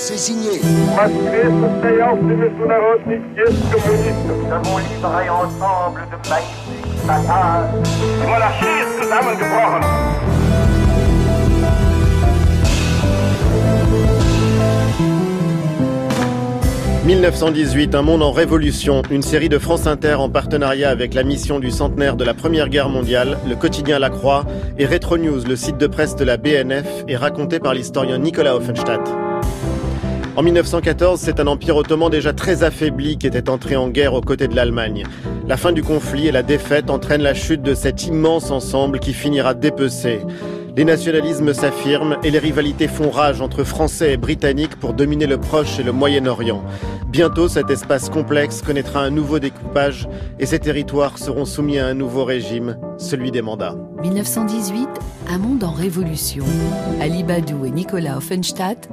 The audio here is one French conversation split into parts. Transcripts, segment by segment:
Saisonnier. « 1918, un monde en révolution, une série de France Inter en partenariat avec la mission du centenaire de la Première Guerre mondiale, le quotidien La Croix et Retro News, le site de presse de la BNF, est raconté par l'historien Nicolas Offenstadt. En 1914, c'est un empire ottoman déjà très affaibli qui était entré en guerre aux côtés de l'Allemagne. La fin du conflit et la défaite entraînent la chute de cet immense ensemble qui finira dépecé. Les nationalismes s'affirment et les rivalités font rage entre Français et Britanniques pour dominer le Proche et le Moyen-Orient. Bientôt, cet espace complexe connaîtra un nouveau découpage et ces territoires seront soumis à un nouveau régime, celui des mandats. 1918, un monde en révolution. Ali Badou et Nicolas Offenstadt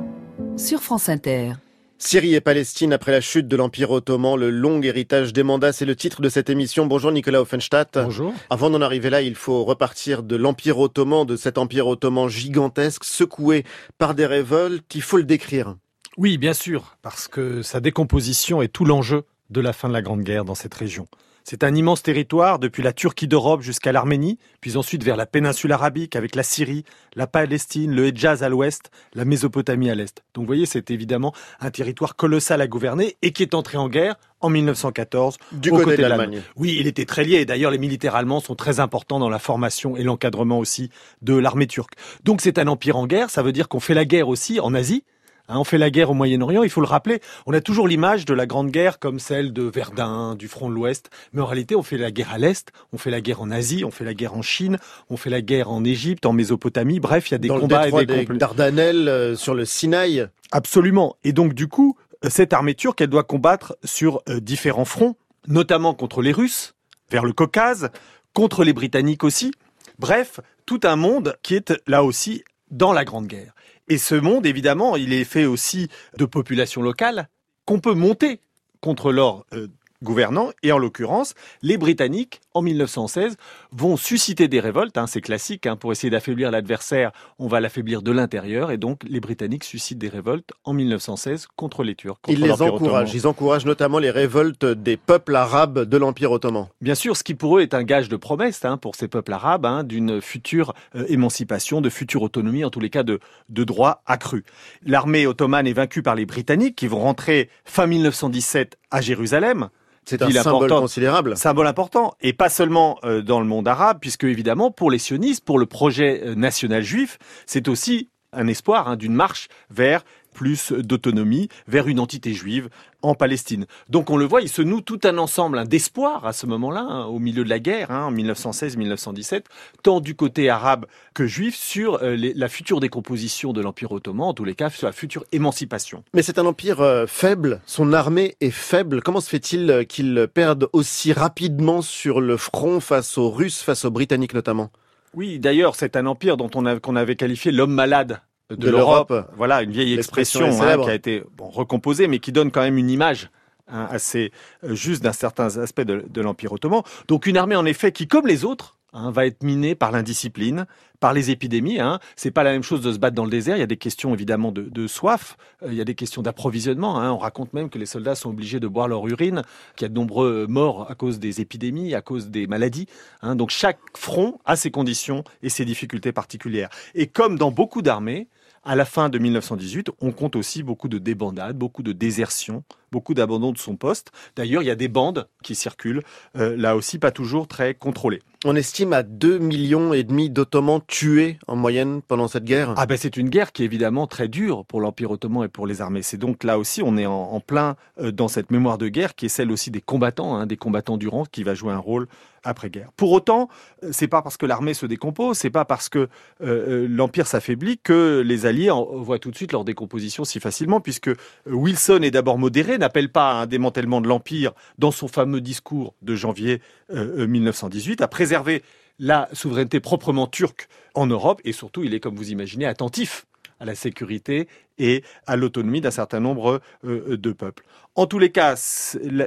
sur France Inter. Syrie et Palestine après la chute de l'Empire ottoman, le long héritage des mandats, c'est le titre de cette émission. Bonjour Nicolas Offenstadt. Bonjour. Avant d'en arriver là, il faut repartir de l'Empire ottoman, de cet Empire ottoman gigantesque, secoué par des révoltes. Il faut le décrire. Oui, bien sûr, parce que sa décomposition est tout l'enjeu de la fin de la Grande Guerre dans cette région. C'est un immense territoire depuis la Turquie d'Europe jusqu'à l'Arménie, puis ensuite vers la péninsule arabique avec la Syrie, la Palestine, le Hedjaz à l'ouest, la Mésopotamie à l'est. Donc vous voyez, c'est évidemment un territoire colossal à gouverner et qui est entré en guerre en 1914 du côté de l'Allemagne. Oui, il était très lié. D'ailleurs, les militaires allemands sont très importants dans la formation et l'encadrement aussi de l'armée turque. Donc c'est un empire en guerre. Ça veut dire qu'on fait la guerre aussi en Asie. Hein, on fait la guerre au Moyen-Orient, il faut le rappeler. On a toujours l'image de la Grande Guerre comme celle de Verdun, du front de l'Ouest. Mais en réalité, on fait la guerre à l'Est, on fait la guerre en Asie, on fait la guerre en Chine, on fait la guerre en Égypte, en Mésopotamie. Bref, il y a des Dans combats le détroit et des des compl- Dardanelles, euh, sur le Sinaï. Absolument. Et donc, du coup, cette armée turque, elle doit combattre sur euh, différents fronts, notamment contre les Russes, vers le Caucase, contre les Britanniques aussi. Bref, tout un monde qui est là aussi dans la Grande Guerre. Et ce monde, évidemment, il est fait aussi de populations locales qu'on peut monter contre leurs euh, gouvernants. Et en l'occurrence, les Britanniques, en 1916, vont susciter des révoltes. hein, c'est classique. hein, pour essayer d'affaiblir l'adversaire, on va l'affaiblir de l'intérieur. Et donc, les Britanniques suscitent des révoltes en 1916 contre les Turcs. contre Ils les encouragent. Ils encouragent notamment les révoltes des peuples arabes de l'Empire ottoman. Bien sûr, ce qui pour eux est un gage de promesse hein, pour ces peuples arabes, d'une future euh, émancipation, de future autonomie, en tous les cas de, de droits accrus. L'armée ottomane est vaincue par les Britanniques qui vont rentrer fin 1917 à Jérusalem. C'est un symbole considérable. Symbole important, et pas seulement euh, dans le monde arabe, puisque évidemment, pour les sionistes, pour le projet euh, national juif, c'est aussi un espoir hein, d'une marche vers plus d'autonomie, vers une entité juive en Palestine. Donc on le voit, il se noue tout un ensemble hein, d'espoir à ce moment-là, hein, au milieu de la guerre, hein, en 1916-1917, tant du côté arabe que juif, sur euh, les- la future décomposition de l'Empire ottoman, en tous les cas, sur la future émancipation. Mais c'est un empire euh, faible, son armée est faible. Comment se fait-il euh, qu'il perde aussi rapidement sur le front face aux Russes, face aux Britanniques notamment? Oui, d'ailleurs, c'est un empire dont on qu'on avait qualifié l'homme malade de, De l'Europe. Voilà, une vieille expression hein, qui a été bon, recomposée, mais qui donne quand même une image hein, assez euh, juste d'un certain aspect de, de l'Empire ottoman. Donc une armée, en effet, qui, comme les autres, hein, va être minée par l'indiscipline, par les épidémies. Hein. C'est pas la même chose de se battre dans le désert. Il y a des questions évidemment de, de soif. Euh, il y a des questions d'approvisionnement. Hein. On raconte même que les soldats sont obligés de boire leur urine, qu'il y a de nombreux morts à cause des épidémies, à cause des maladies. Donc chaque front a ses conditions et ses difficultés particulières. Et comme dans beaucoup d'armées, à la fin de 1918, on compte aussi beaucoup de débandades, beaucoup de désertions, beaucoup d'abandon de son poste. D'ailleurs, il y a des bandes qui circulent, euh, là aussi pas toujours très contrôlées. On estime à 2 millions et demi d'Ottomans tués en moyenne pendant cette guerre. Ah ben c'est une guerre qui est évidemment très dure pour l'Empire ottoman et pour les armées. C'est donc là aussi on est en, en plein euh, dans cette mémoire de guerre qui est celle aussi des combattants, hein, des combattants durant qui va jouer un rôle après-guerre. Pour autant, euh, c'est pas parce que l'armée se décompose, c'est pas parce que euh, l'empire s'affaiblit que les Alliés en voient tout de suite leur décomposition si facilement, puisque Wilson est d'abord modéré, n'appelle pas à un démantèlement de l'empire dans son fameux discours de janvier euh, euh, 1918, à préserver la souveraineté proprement turque en Europe et surtout il est comme vous imaginez attentif à la sécurité et à l'autonomie d'un certain nombre euh, de peuples. En tous les cas,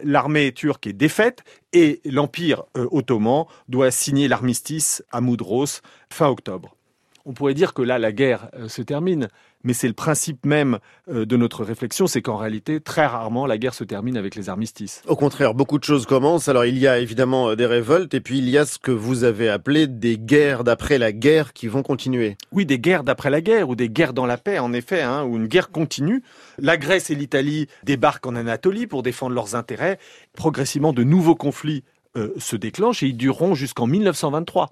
l'armée turque est défaite et l'Empire euh, ottoman doit signer l'armistice à Moudros fin octobre. On pourrait dire que là, la guerre euh, se termine, mais c'est le principe même euh, de notre réflexion, c'est qu'en réalité, très rarement, la guerre se termine avec les armistices. Au contraire, beaucoup de choses commencent. Alors il y a évidemment euh, des révoltes, et puis il y a ce que vous avez appelé des guerres d'après la guerre qui vont continuer. Oui, des guerres d'après la guerre, ou des guerres dans la paix, en effet, hein, ou une guerre continue. La Grèce et l'Italie débarquent en Anatolie pour défendre leurs intérêts. Progressivement, de nouveaux conflits se déclenchent, et ils dureront jusqu'en 1923.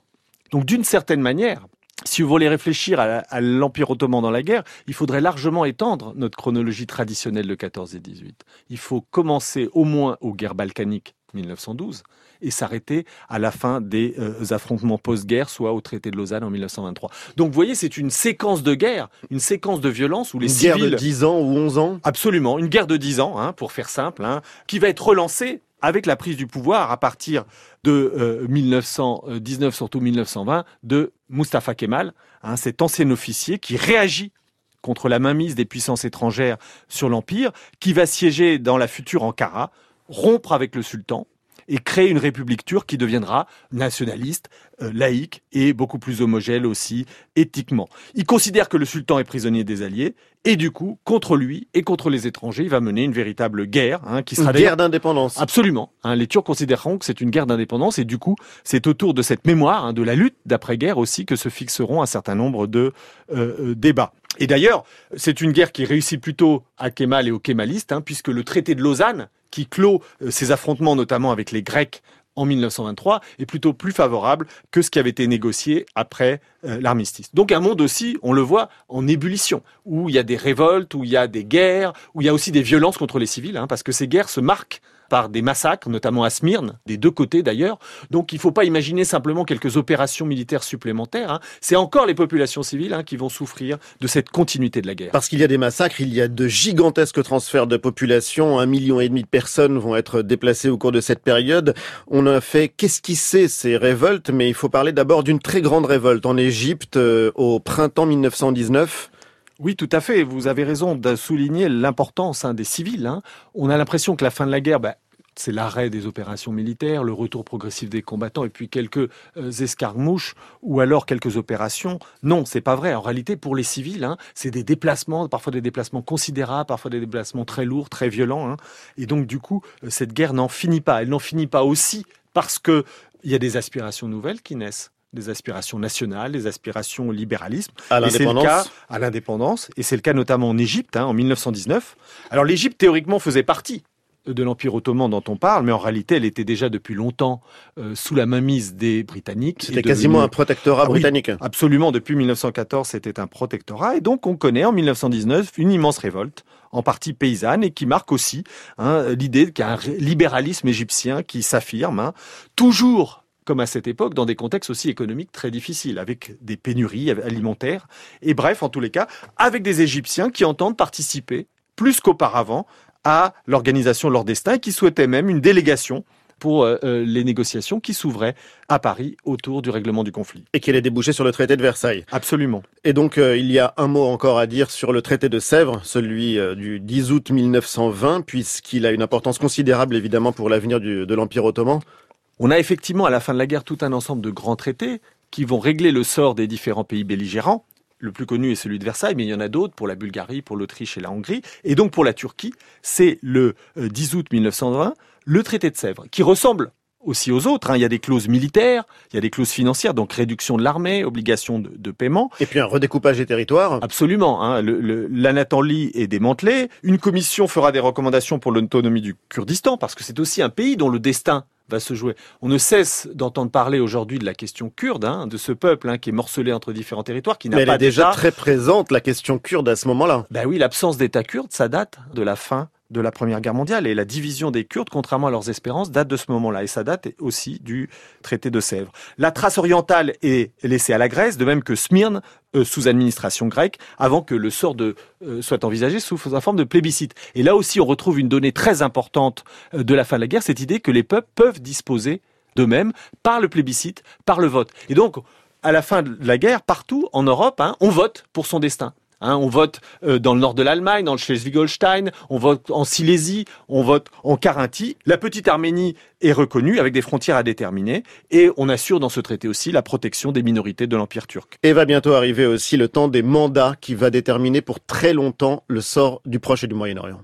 Donc d'une certaine manière, si vous voulez réfléchir à, l'Empire ottoman dans la guerre, il faudrait largement étendre notre chronologie traditionnelle de 14 et 18. Il faut commencer au moins aux guerres balkaniques 1912 et s'arrêter à la fin des euh, affrontements post-guerre, soit au traité de Lausanne en 1923. Donc vous voyez, c'est une séquence de guerre, une séquence de violence où les une civils... guerre de 10 ans ou 11 ans? Absolument, une guerre de 10 ans, hein, pour faire simple, hein, qui va être relancée avec la prise du pouvoir à partir de 1919, euh, surtout 1920, de Mustafa Kemal, hein, cet ancien officier qui réagit contre la mainmise des puissances étrangères sur l'Empire, qui va siéger dans la future Ankara, rompre avec le sultan, et créer une république turque qui deviendra nationaliste, euh, laïque et beaucoup plus homogène aussi éthiquement. Il considère que le sultan est prisonnier des alliés et du coup, contre lui et contre les étrangers, il va mener une véritable guerre hein, qui sera une guerre d'indépendance. Absolument. Hein, les Turcs considéreront que c'est une guerre d'indépendance et du coup, c'est autour de cette mémoire, hein, de la lutte d'après-guerre aussi, que se fixeront un certain nombre de euh, euh, débats. Et d'ailleurs, c'est une guerre qui réussit plutôt à Kemal et aux kémalistes, puisque le traité de Lausanne, qui clôt euh, ces affrontements notamment avec les Grecs en 1923 est plutôt plus favorable que ce qui avait été négocié après euh, l'armistice. Donc un monde aussi, on le voit, en ébullition, où il y a des révoltes, où il y a des guerres, où il y a aussi des violences contre les civils, hein, parce que ces guerres se marquent par des massacres, notamment à Smyrne, des deux côtés d'ailleurs. Donc il ne faut pas imaginer simplement quelques opérations militaires supplémentaires. Hein. C'est encore les populations civiles hein, qui vont souffrir de cette continuité de la guerre. Parce qu'il y a des massacres, il y a de gigantesques transferts de population. Un million et demi de personnes vont être déplacées au cours de cette période. On a fait qu'esquisser ces révoltes, mais il faut parler d'abord d'une très grande révolte en Égypte euh, au printemps 1919. Oui, tout à fait. Vous avez raison de souligner l'importance hein, des civils. Hein. On a l'impression que la fin de la guerre, bah, c'est l'arrêt des opérations militaires, le retour progressif des combattants et puis quelques euh, escarmouches ou alors quelques opérations. Non, c'est pas vrai. En réalité, pour les civils, hein, c'est des déplacements, parfois des déplacements considérables, parfois des déplacements très lourds, très violents. Et donc, du coup, euh, cette guerre n'en finit pas. Elle n'en finit pas aussi parce que il y a des aspirations nouvelles qui naissent des aspirations nationales, des aspirations au libéralisme. À l'indépendance. À l'indépendance. Et c'est le cas notamment en Égypte, hein, en 1919. Alors l'Égypte, théoriquement, faisait partie de l'Empire ottoman dont on parle, mais en réalité, elle était déjà depuis longtemps euh, sous la mainmise des Britanniques. C'était quasiment un protectorat ah britannique. absolument, depuis 1914, c'était un protectorat, et donc on connaît en 1919 une immense révolte, en partie paysanne, et qui marque aussi hein, l'idée qu'il y a un libéralisme égyptien qui s'affirme, hein, toujours comme à cette époque, dans des contextes aussi économiques très difficiles, avec des pénuries alimentaires, et bref, en tous les cas, avec des Égyptiens qui entendent participer, plus qu'auparavant, à l'organisation de leur destin, et qui souhaitaient même une délégation pour euh, euh, les négociations qui s'ouvraient à Paris autour du règlement du conflit. Et qui allait déboucher sur le traité de Versailles. Absolument. Et donc euh, il y a un mot encore à dire sur le traité de Sèvres, celui du 10 août 1920, puisqu'il a une importance considérable évidemment pour l'avenir de l'Empire ottoman. On a effectivement à la fin de la guerre tout un ensemble de grands traités qui vont régler le sort des différents pays belligérants. Le plus connu est celui de Versailles, mais il y en a d'autres pour la Bulgarie, pour l'Autriche et la Hongrie. Et donc pour la Turquie, c'est le 10 euh, août 1920, le traité de Sèvres, qui ressemble aussi aux autres. Hein. Il y a des clauses militaires, il y a des clauses financières, donc réduction de l'armée, obligation de, paiement. Et puis un redécoupage des territoires. Absolument. Hein. L'Anatolie est démantelée. Une commission fera des recommandations pour l'autonomie du Kurdistan, parce que c'est aussi un pays dont le destin va se jouer. On ne cesse d'entendre parler aujourd'hui de la question kurde, hein, de ce peuple hein, qui est morcelé entre différents territoires, qui n'a pas elle est déjà très présente la question kurde à ce moment-là. Ben oui, l'absence d'État kurde, ça date de la fin de la Première Guerre mondiale. Et la division des Kurdes, contrairement à leurs espérances, date de ce moment-là. Et ça date aussi du traité de Sèvres. La trace orientale est laissée à la Grèce, de même que Smyrne, euh, sous administration grecque, avant que le sort de, euh, soit envisagé sous la forme de plébiscite. Et là aussi, on retrouve une donnée très importante euh, de la fin de la guerre, cette idée que les peuples peuvent disposer d'eux-mêmes par le plébiscite, par le vote. Et donc, à la fin de la guerre, partout en Europe, hein, on vote pour son destin Hein, on vote euh, dans le nord de l'Allemagne, dans le Schleswig-Holstein, on vote en Silésie, on vote en Carinthie. La petite Arménie est reconnue avec des frontières à déterminer et on assure dans ce traité aussi la protection des minorités de l'Empire turc. Et va bientôt arriver aussi le temps des mandats qui va déterminer pour très longtemps le sort du Proche et du Moyen-Orient.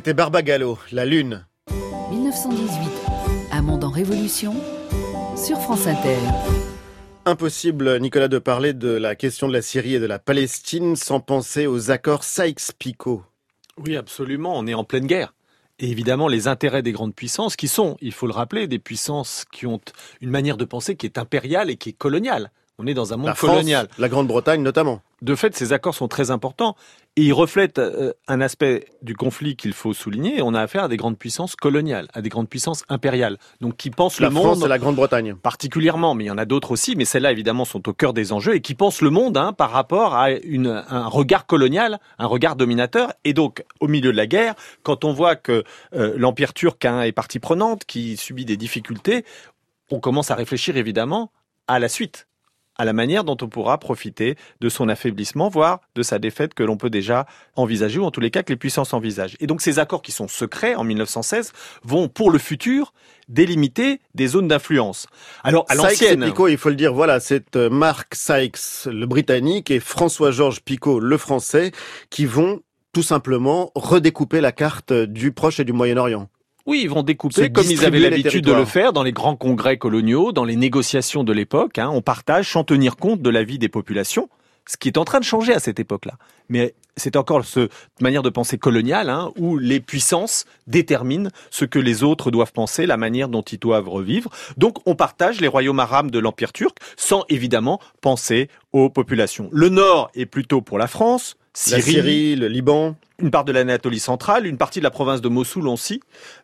C'était Barbagallo, La Lune. 1918, un monde en révolution sur France Inter. Impossible, Nicolas, de parler de la question de la Syrie et de la Palestine sans penser aux accords Sykes-Picot. Oui, absolument, on est en pleine guerre. Et évidemment, les intérêts des grandes puissances, qui sont, il faut le rappeler, des puissances qui ont une manière de penser qui est impériale et qui est coloniale. On est dans un monde la France, colonial. La Grande-Bretagne notamment. De fait, ces accords sont très importants et ils reflètent euh, un aspect du conflit qu'il faut souligner. On a affaire à des grandes puissances coloniales, à des grandes puissances impériales, donc qui pensent la le France monde et la Grande-Bretagne particulièrement, mais il y en a d'autres aussi. Mais celles-là, évidemment, sont au cœur des enjeux et qui pensent le monde hein, par rapport à une, un regard colonial, un regard dominateur. Et donc, au milieu de la guerre, quand on voit que euh, l'empire turc hein, est partie prenante, qui subit des difficultés, on commence à réfléchir évidemment à la suite à la manière dont on pourra profiter de son affaiblissement, voire de sa défaite que l'on peut déjà envisager, ou en tous les cas que les puissances envisagent. Et donc ces accords qui sont secrets en 1916 vont, pour le futur, délimiter des zones d'influence. Alors à l'ancienne, Picot, il faut le dire, voilà, c'est euh, Mark Sykes, le britannique, et François-Georges Picot, le français, qui vont tout simplement redécouper la carte du Proche et du Moyen-Orient. Oui, ils vont découper comme ils avaient l'habitude de le faire dans les grands congrès coloniaux, dans les négociations de l'époque. hein. on partage sans tenir compte de la vie des populations, ce qui est en train de changer à cette époque-là. Mais c'est encore cette manière de penser coloniale, hein, où les puissances déterminent ce que les autres doivent penser, la manière dont ils doivent revivre. Donc on partage les royaumes arabes de l'Empire turc, sans évidemment penser aux populations. Le nord est plutôt pour la France, La Syrie, le Liban. une part de l'Anatolie centrale, une partie de la province de Mossoul aussi.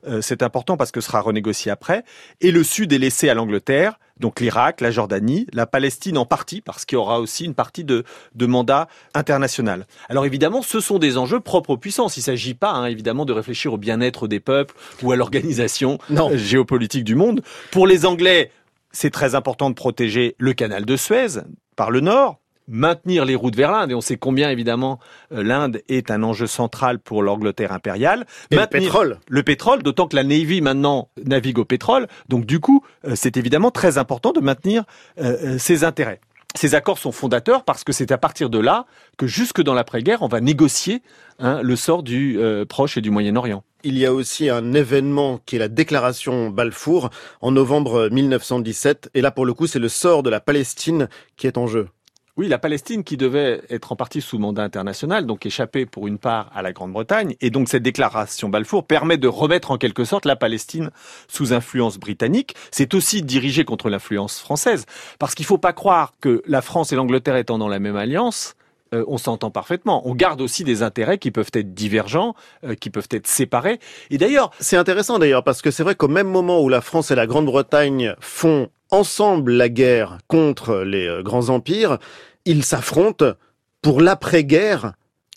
Euh, c'est important parce que ce sera renégocié après. Et le sud est laissé à l'Angleterre, donc l'Irak, la Jordanie, la Palestine en partie, parce qu'il y aura aussi une partie de, de mandat international. Alors évidemment, ce sont des enjeux propres aux puissances. Il ne s'agit pas, hein, évidemment, de réfléchir au bien-être des peuples ou à l'organisation euh, géopolitique du monde. Pour les Anglais, c'est très important de protéger le canal de Suez par le nord, maintenir les routes vers l'Inde, et on sait combien évidemment euh, l'Inde est un enjeu central pour l'Angleterre impériale. Et le pétrole. le pétrole, d'autant que la Navy maintenant navigue au pétrole, donc du coup euh, c'est évidemment très important de maintenir euh, euh, ses intérêts. Ces accords sont fondateurs parce que c'est à partir de là que jusque dans l'après-guerre, on va négocier hein, le sort du euh, Proche et du Moyen-Orient. Il y a aussi un événement qui est la déclaration Balfour en novembre 1917. Et là, pour le coup, c'est le sort de la Palestine qui est en jeu. Oui, la Palestine qui devait être en partie sous mandat international, donc échapper pour une part à la Grande-Bretagne, et donc cette déclaration Balfour permet de remettre en quelque sorte la Palestine sous influence britannique. C'est aussi dirigé contre l'influence française, parce qu'il ne faut pas croire que la France et l'Angleterre étant dans la même alliance, euh, on s'entend parfaitement. On garde aussi des intérêts qui peuvent être divergents, euh, qui peuvent être séparés. Et d'ailleurs, C'est intéressant d'ailleurs parce que c'est vrai qu'au même moment où la France et la Grande-Bretagne font ensemble la guerre contre les euh, grands empires, ils s'affrontent pour l'après-guerre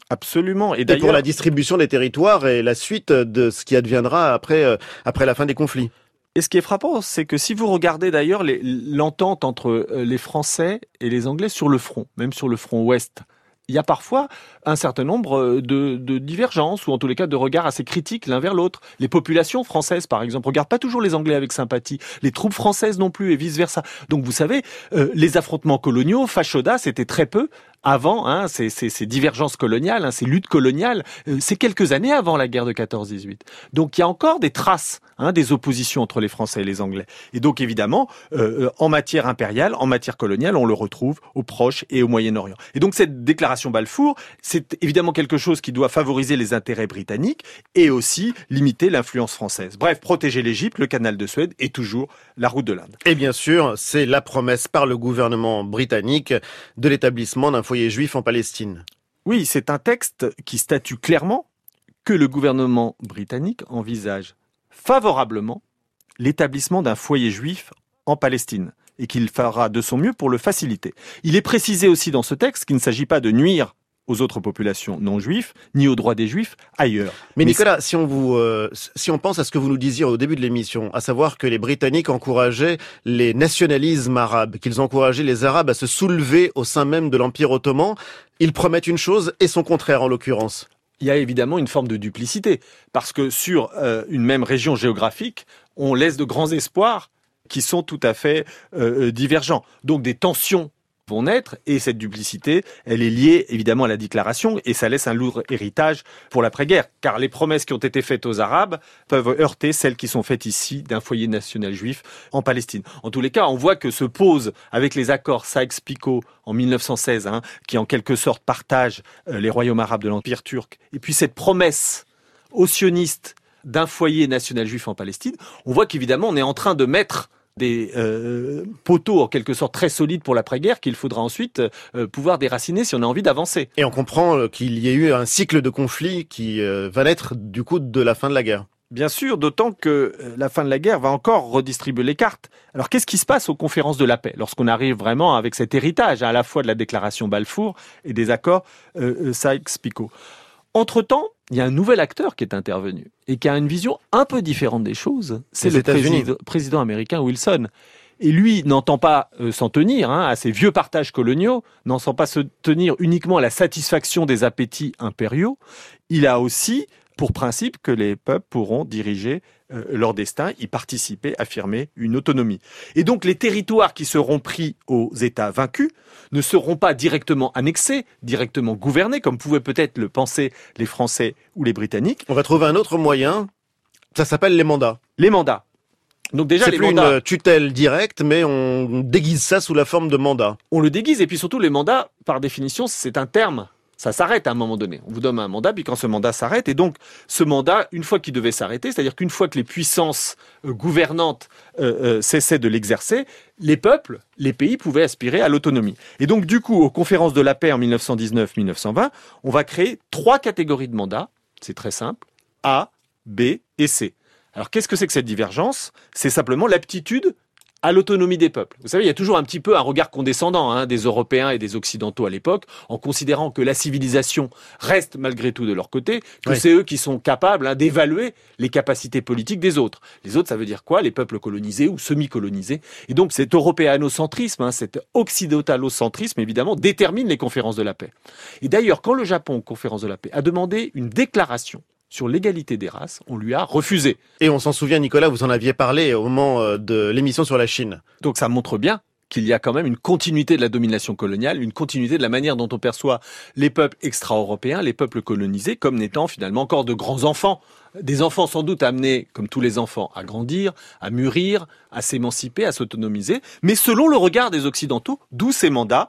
absolument. Et et pour la distribution des territoires et la suite de ce qui adviendra après, euh, après la fin des conflits. Et ce qui est frappant, c'est que si vous regardez d'ailleurs l'entente entre euh, les Français et les Anglais sur le front, même sur le front ouest, il y a parfois un certain nombre euh, de, de divergences ou en tous les cas de regards assez critiques l'un vers l'autre. Les populations françaises, par exemple, regardent pas toujours les Anglais avec sympathie, les troupes françaises non plus et vice versa. Donc vous savez, euh, les affrontements coloniaux, fachoda, c'était très peu avant hein, ces, ces- ces divergences coloniales, hein, ces luttes coloniales. euh, c'est quelques années avant la guerre de 14-18. Donc il y a encore des traces hein, des oppositions entre les Français et les Anglais. Et donc évidemment, euh, euh, en matière impériale, en matière coloniale, on le retrouve au Proche et au Moyen-Orient. Et donc cette déclaration Balfour, c'est évidemment quelque chose qui doit favoriser les intérêts britanniques et aussi limiter l'influence française. Bref, protéger l'Égypte, le canal de Suède et toujours la route de l'Inde. Et bien sûr, c'est la promesse par le gouvernement britannique de l'établissement d'un foyer juif en Palestine. Oui, c'est un texte qui statue clairement que le gouvernement britannique envisage favorablement l'établissement d'un foyer juif en Palestine et qu'il fera de son mieux pour le faciliter. Il est précisé aussi dans ce texte qu'il ne s'agit pas de nuire aux autres populations non juives, ni aux droits des juifs ailleurs. Mais Mais Nicolas, si on vous, euh, si on pense à ce que vous nous disiez au début de l'émission, à savoir que les Britanniques encourageaient les nationalismes arabes, qu'ils encourageaient les Arabes à se soulever au sein même de l'Empire ottoman, ils promettent une chose et son contraire en l'occurrence. il y a évidemment une forme de duplicité, parce que sur euh, une même région géographique, on laisse de grands espoirs qui sont tout à fait euh, euh, divergents. Donc des tensions vont naître, et cette duplicité, elle est liée évidemment à la déclaration, et ça laisse un lourd héritage pour l'après-guerre, car les promesses qui ont été faites aux Arabes peuvent heurter celles qui sont faites ici d'un foyer national juif en Palestine. En tous les cas, on voit que se pose avec les accords Sykes-Picot en 1916, hein, qui en quelque sorte partagent euh, les royaumes arabes de l'Empire turc, et puis cette promesse aux sionistes d'un foyer national juif en Palestine, on voit qu'évidemment on est en train de mettre des euh, poteaux en quelque sorte très solides pour l'après-guerre qu'il faudra ensuite euh, pouvoir déraciner si on a envie d'avancer. Et on comprend euh, qu'il y a eu un cycle de conflits qui euh, va naître du coup de la fin de la guerre. Bien sûr, d'autant que la fin de la guerre va encore redistribuer les cartes. Alors qu'est-ce qui se passe aux conférences de la paix? Lorsqu'on arrive vraiment avec cet héritage à la fois de la déclaration Balfour et des accords Sykes-Picot Entre-temps, il y a un nouvel acteur qui est intervenu et qui a une vision un peu différente des choses. C'est le président américain Wilson. Et lui n'entend pas euh, s'en tenir hein, à ces vieux partages coloniaux, n'entend pas se tenir uniquement à la satisfaction des appétits impériaux. Il a aussi pour principe que les peuples pourront diriger euh, leur destin, y participer, affirmer une autonomie. Et donc les territoires qui seront pris aux États vaincus ne seront pas directement annexés, directement gouvernés, comme pouvaient peut-être le penser les Français ou les Britanniques. On va trouver un autre moyen Ça s'appelle les mandats. Les mandats. Donc déjà C'est plus mandats, une tutelle directe, mais on déguise ça sous la forme de mandat. on le déguise et puis surtout les mandats, par définition, c'est un terme. Ça s'arrête à un moment donné. On vous donne un mandat, puis quand ce mandat s'arrête, et donc ce mandat, une fois qu'il devait s'arrêter, c'est-à-dire qu'une fois que les puissances euh, gouvernantes euh, euh, cessaient de l'exercer, les peuples, les pays pouvaient aspirer à l'autonomie. Et donc du coup, aux conférences de la paix en 1919-1920, on va créer trois catégories de mandats. C'est très simple. A, B et C. Alors qu'est-ce que c'est que cette divergence? C'est simplement l'aptitude à l'autonomie des peuples. Vous savez, il y a toujours un petit peu un regard condescendant hein, des Européens et des Occidentaux à l'époque, en considérant que la civilisation reste malgré tout de leur côté, que Oui. c'est eux qui sont capables hein, d'évaluer les capacités politiques des autres. Les autres, ça veut dire quoi? Les peuples colonisés ou semi-colonisés. Et donc cet européanocentrisme, hein, cet occidentalocentrisme, évidemment, détermine les conférences de la paix. Et d'ailleurs, quand le Japon, aux conférences de la paix, a demandé une déclaration sur l'égalité des races, on lui a refusé. Et on s'en souvient, Nicolas, vous en aviez parlé au moment euh, de l'émission sur la Chine. Donc ça montre bien qu'il y a quand même une continuité de la domination coloniale, une continuité de la manière dont on perçoit les peuples extra-européens, les peuples colonisés, comme n'étant finalement encore de grands enfants. Des enfants sans doute amenés, comme tous les enfants, à grandir, à mûrir, à s'émanciper, à s'autonomiser, mais selon le regard des Occidentaux, d'où ces mandats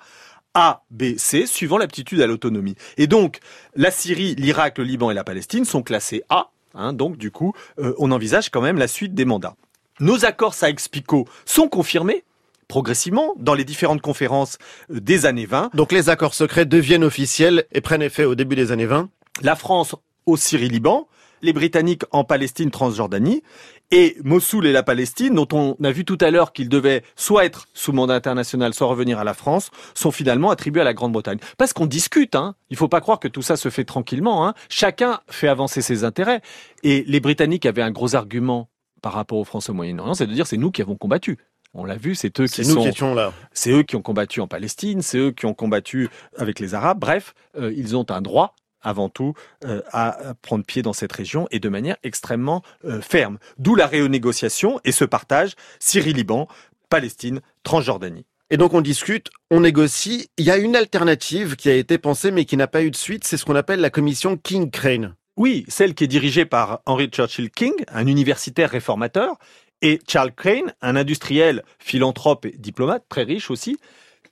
A, B, C, suivant l'aptitude à l'autonomie. Et donc, la Syrie, l'Irak, le Liban et la Palestine sont classés A, hein, donc du coup, euh, on envisage quand même la suite des mandats. Nos accords Sykes-Picot sont confirmés progressivement dans les différentes conférences euh, des années 20. Donc les accords secrets deviennent officiels et prennent effet au début des années 20. La France au Syrie-Liban, les Britanniques en Palestine, Transjordanie, et Mossoul et la Palestine, dont on a vu tout à l'heure qu'ils devaient soit être sous mandat international, soit revenir à la France, sont finalement attribués à la Grande-Bretagne. Parce qu'on discute, hein. Il faut pas croire que tout ça se fait tranquillement, hein. Chacun fait avancer ses intérêts. Et les Britanniques avaient un gros argument par rapport aux Français au Moyen-Orient, c'est de dire c'est nous qui avons combattu. On l'a vu, c'est eux qui nous sont qui étions là. c'est eux qui ont combattu en Palestine, c'est eux qui ont combattu avec les Arabes. Bref, euh, ils ont un droit avant tout euh, à prendre pied dans cette région et de manière extrêmement euh, ferme. D'où la renégociation et ce partage Syrie-Liban, Palestine, Transjordanie. Et donc on discute, on négocie. Il y a une alternative qui a été pensée mais qui n'a pas eu de suite. C'est ce qu'on appelle la commission King Crane. Oui, celle qui est dirigée par Henry Churchill King, un universitaire réformateur, et Charles Crane, un industriel, philanthrope et diplomate, très riche aussi,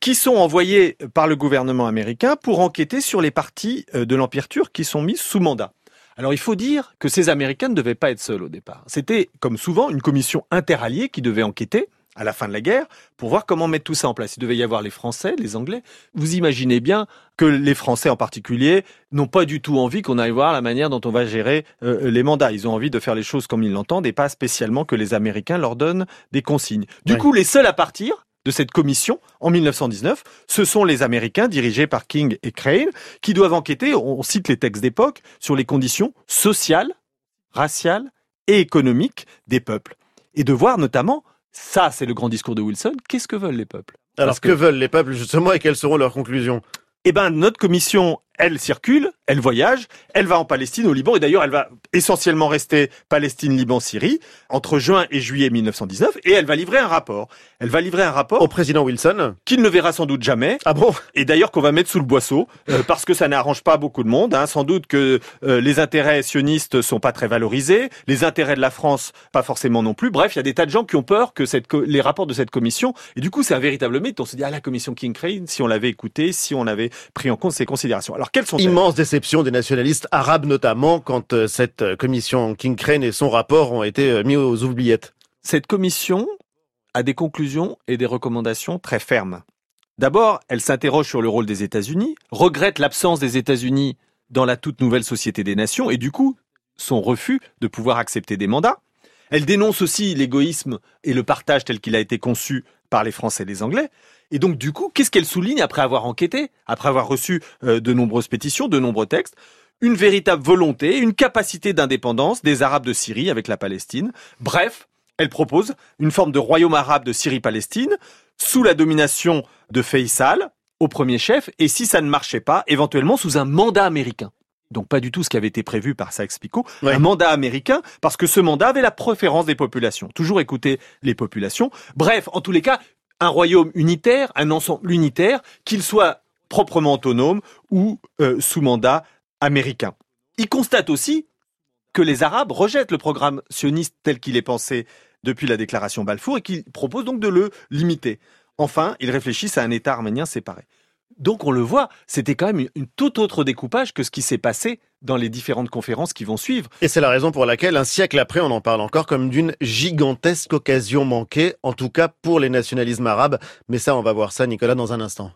qui sont envoyés par le gouvernement américain pour enquêter sur les parties euh, de l'Empire turc qui sont mises sous mandat. Alors il faut dire que ces Américains ne devaient pas être seuls au départ. C'était, comme souvent, une commission interalliée qui devait enquêter à la fin de la guerre pour voir comment mettre tout ça en place. Il devait y avoir les Français, les Anglais. Vous imaginez bien que les Français en particulier n'ont pas du tout envie qu'on aille voir la manière dont on va gérer euh, les mandats. Ils ont envie de faire les choses comme ils l'entendent et pas spécialement que les Américains leur donnent des consignes. Du Ouais. coup, les seuls à partir de cette commission en 1919, ce sont les Américains dirigés par King et Crane qui doivent enquêter, on cite les textes d'époque, sur les conditions sociales, raciales et économiques des peuples. Et de voir notamment, ça c'est le grand discours de Wilson, qu'est-ce que veulent les peuples? Alors que... que- veulent les peuples justement et quelles seront leurs conclusions? Eh ben, notre commission, elle circule, elle voyage, elle va en Palestine, au Liban, et d'ailleurs, elle va essentiellement rester Palestine, Liban, Syrie, entre juin et juillet 1919, et elle va livrer un rapport. Elle va livrer un rapport Au président Wilson qu'il ne verra sans doute jamais, Ah bon? Et d'ailleurs qu'on va mettre sous le boisseau, euh, parce que ça n'arrange pas beaucoup de monde. Hein. Sans doute que euh, les intérêts sionistes sont pas très valorisés, les intérêts de la France pas forcément non plus. Bref, il y a des tas de gens qui ont peur que cette les rapports de cette commission, et du coup c'est un véritable mythe. On se dit ah la commission King Crane, si on l'avait écouté, si on avait pris en compte ces considérations. Alors quelles sont Immense déception des nationalistes arabes notamment quand euh, cette euh, commission King Crane et son rapport ont été euh, mis aux oubliettes. Cette commission a des conclusions et des recommandations très fermes. D'abord, elle s'interroge sur le rôle des États-Unis, regrette l'absence des États-Unis dans la toute nouvelle Société des Nations et du coup, son refus de pouvoir accepter des mandats. Elle dénonce aussi l'égoïsme et le partage tel qu'il a été conçu par les Français et les Anglais. Et donc, du coup, qu'est-ce qu'elle souligne après avoir enquêté, après avoir reçu euh, de nombreuses pétitions, de nombreux textes? Une véritable volonté, une capacité d'indépendance des Arabes de Syrie avec la Palestine. Bref, elle propose une forme de royaume arabe de Syrie-Palestine sous la domination de Faisal au premier chef et si ça ne marchait pas, éventuellement sous un mandat américain. Donc pas du tout ce qui avait été prévu par Sykes-Picot, Ouais. un mandat américain parce que ce mandat avait la préférence des populations. Toujours écouter les populations. Bref, en tous les cas, un royaume unitaire, un ensemble unitaire, qu'il soit proprement autonome ou euh, sous mandat américain. Il constate aussi que les Arabes rejettent le programme sioniste tel qu'il est pensé depuis la déclaration Balfour et qu'ils proposent donc de le limiter. Enfin, ils réfléchissent à un État arménien séparé. Donc on le voit, c'était quand même une, tout autre découpage que ce qui s'est passé dans les différentes conférences qui vont suivre. Et c'est la raison pour laquelle, un siècle après, on en parle encore comme d'une gigantesque occasion manquée, en tout cas pour les nationalismes arabes. Mais ça, on va voir ça, Nicolas, dans un instant.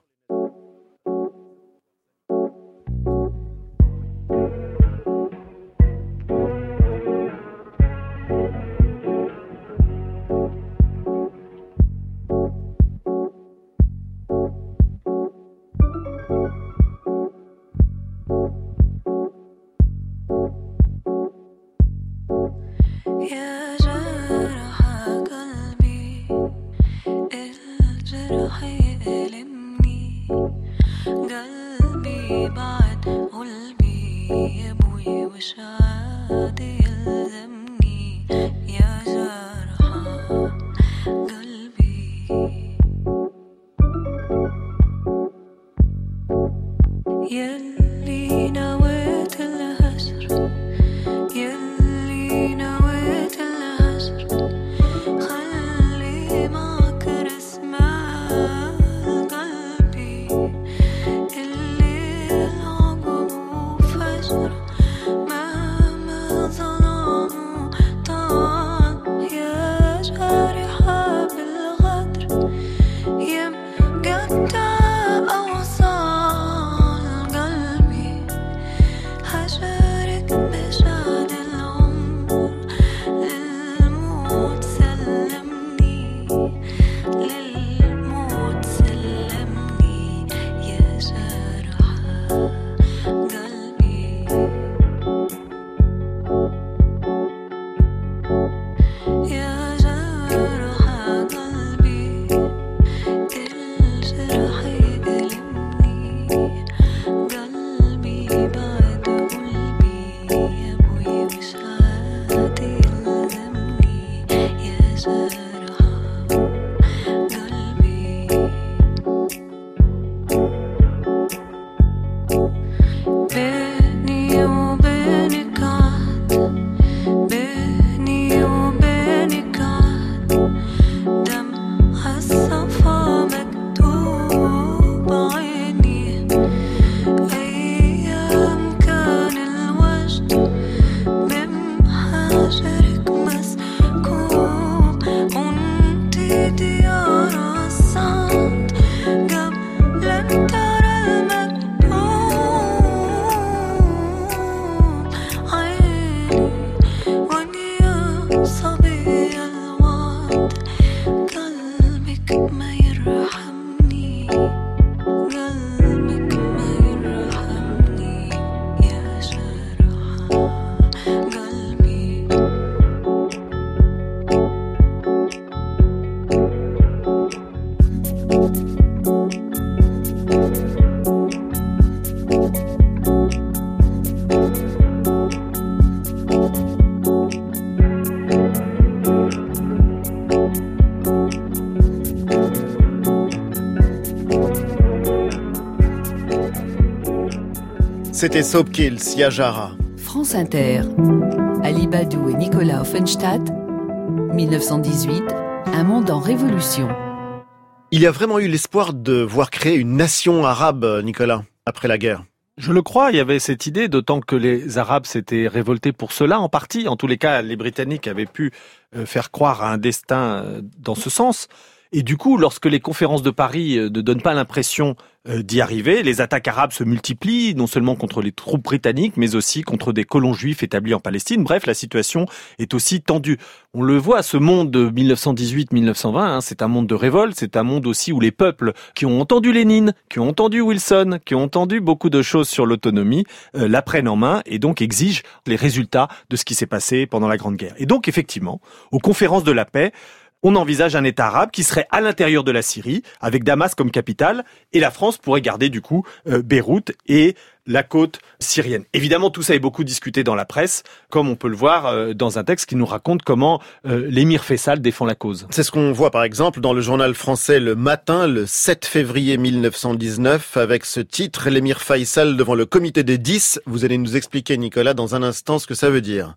C'était Soapkills, Yajara. France Inter, Ali Badou et Nicolas Offenstadt, 1918, un monde en révolution. Il y a vraiment eu l'espoir de voir créer une nation arabe, Nicolas, après la guerre. Je le crois, il y avait cette idée, d'autant que les Arabes s'étaient révoltés pour cela en partie. En tous les cas, les Britanniques avaient pu euh, faire croire à un destin euh, dans ce sens. Et du coup, lorsque les conférences de Paris euh, ne donnent pas l'impression euh, d'y arriver, les attaques arabes se multiplient, non seulement contre les troupes britanniques, mais aussi contre des colons juifs établis en Palestine. Bref, la situation est aussi tendue. On le voit, ce monde de 1918-1920, hein, c'est un monde de révolte, c'est un monde aussi où les peuples qui ont entendu Lénine, qui ont entendu Wilson, qui ont entendu beaucoup de choses sur l'autonomie, euh, la prennent en main et donc exigent les résultats de ce qui s'est passé pendant la Grande Guerre. Et donc, effectivement, aux conférences de la paix, on envisage un État arabe qui serait à l'intérieur de la Syrie, avec Damas comme capitale, et la France pourrait garder du coup euh, Beyrouth et la côte syrienne. Évidemment, tout ça est beaucoup discuté dans la presse, comme on peut le voir euh, dans un texte qui nous raconte comment euh, l'émir Faisal défend la cause. C'est ce qu'on voit par exemple dans le journal français Le Matin, le 7 février 1919, avec ce titre, l'émir Faisal devant le comité des 10. Vous allez nous expliquer, Nicolas, dans un instant ce que ça veut dire.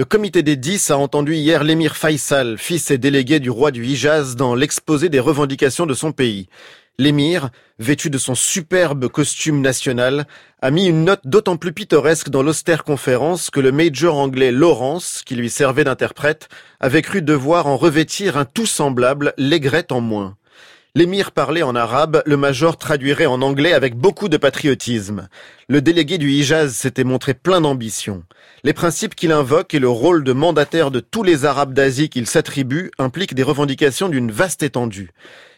Le comité des 10 a entendu hier l'émir Faisal, fils et délégué du roi du Hijaz, dans l'exposé des revendications de son pays. L'émir, vêtu de son superbe costume national, a mis une note d'autant plus pittoresque dans l'austère conférence que le major anglais Lawrence, qui lui servait d'interprète, avait cru devoir en revêtir un tout semblable, l'aigrette en moins. L'émir parlait en arabe, le major traduirait en anglais avec beaucoup de patriotisme. Le délégué du Hijaz s'était montré plein d'ambition. Les principes qu'il invoque et le rôle de mandataire de tous les Arabes d'Asie qu'il s'attribue impliquent des revendications d'une vaste étendue.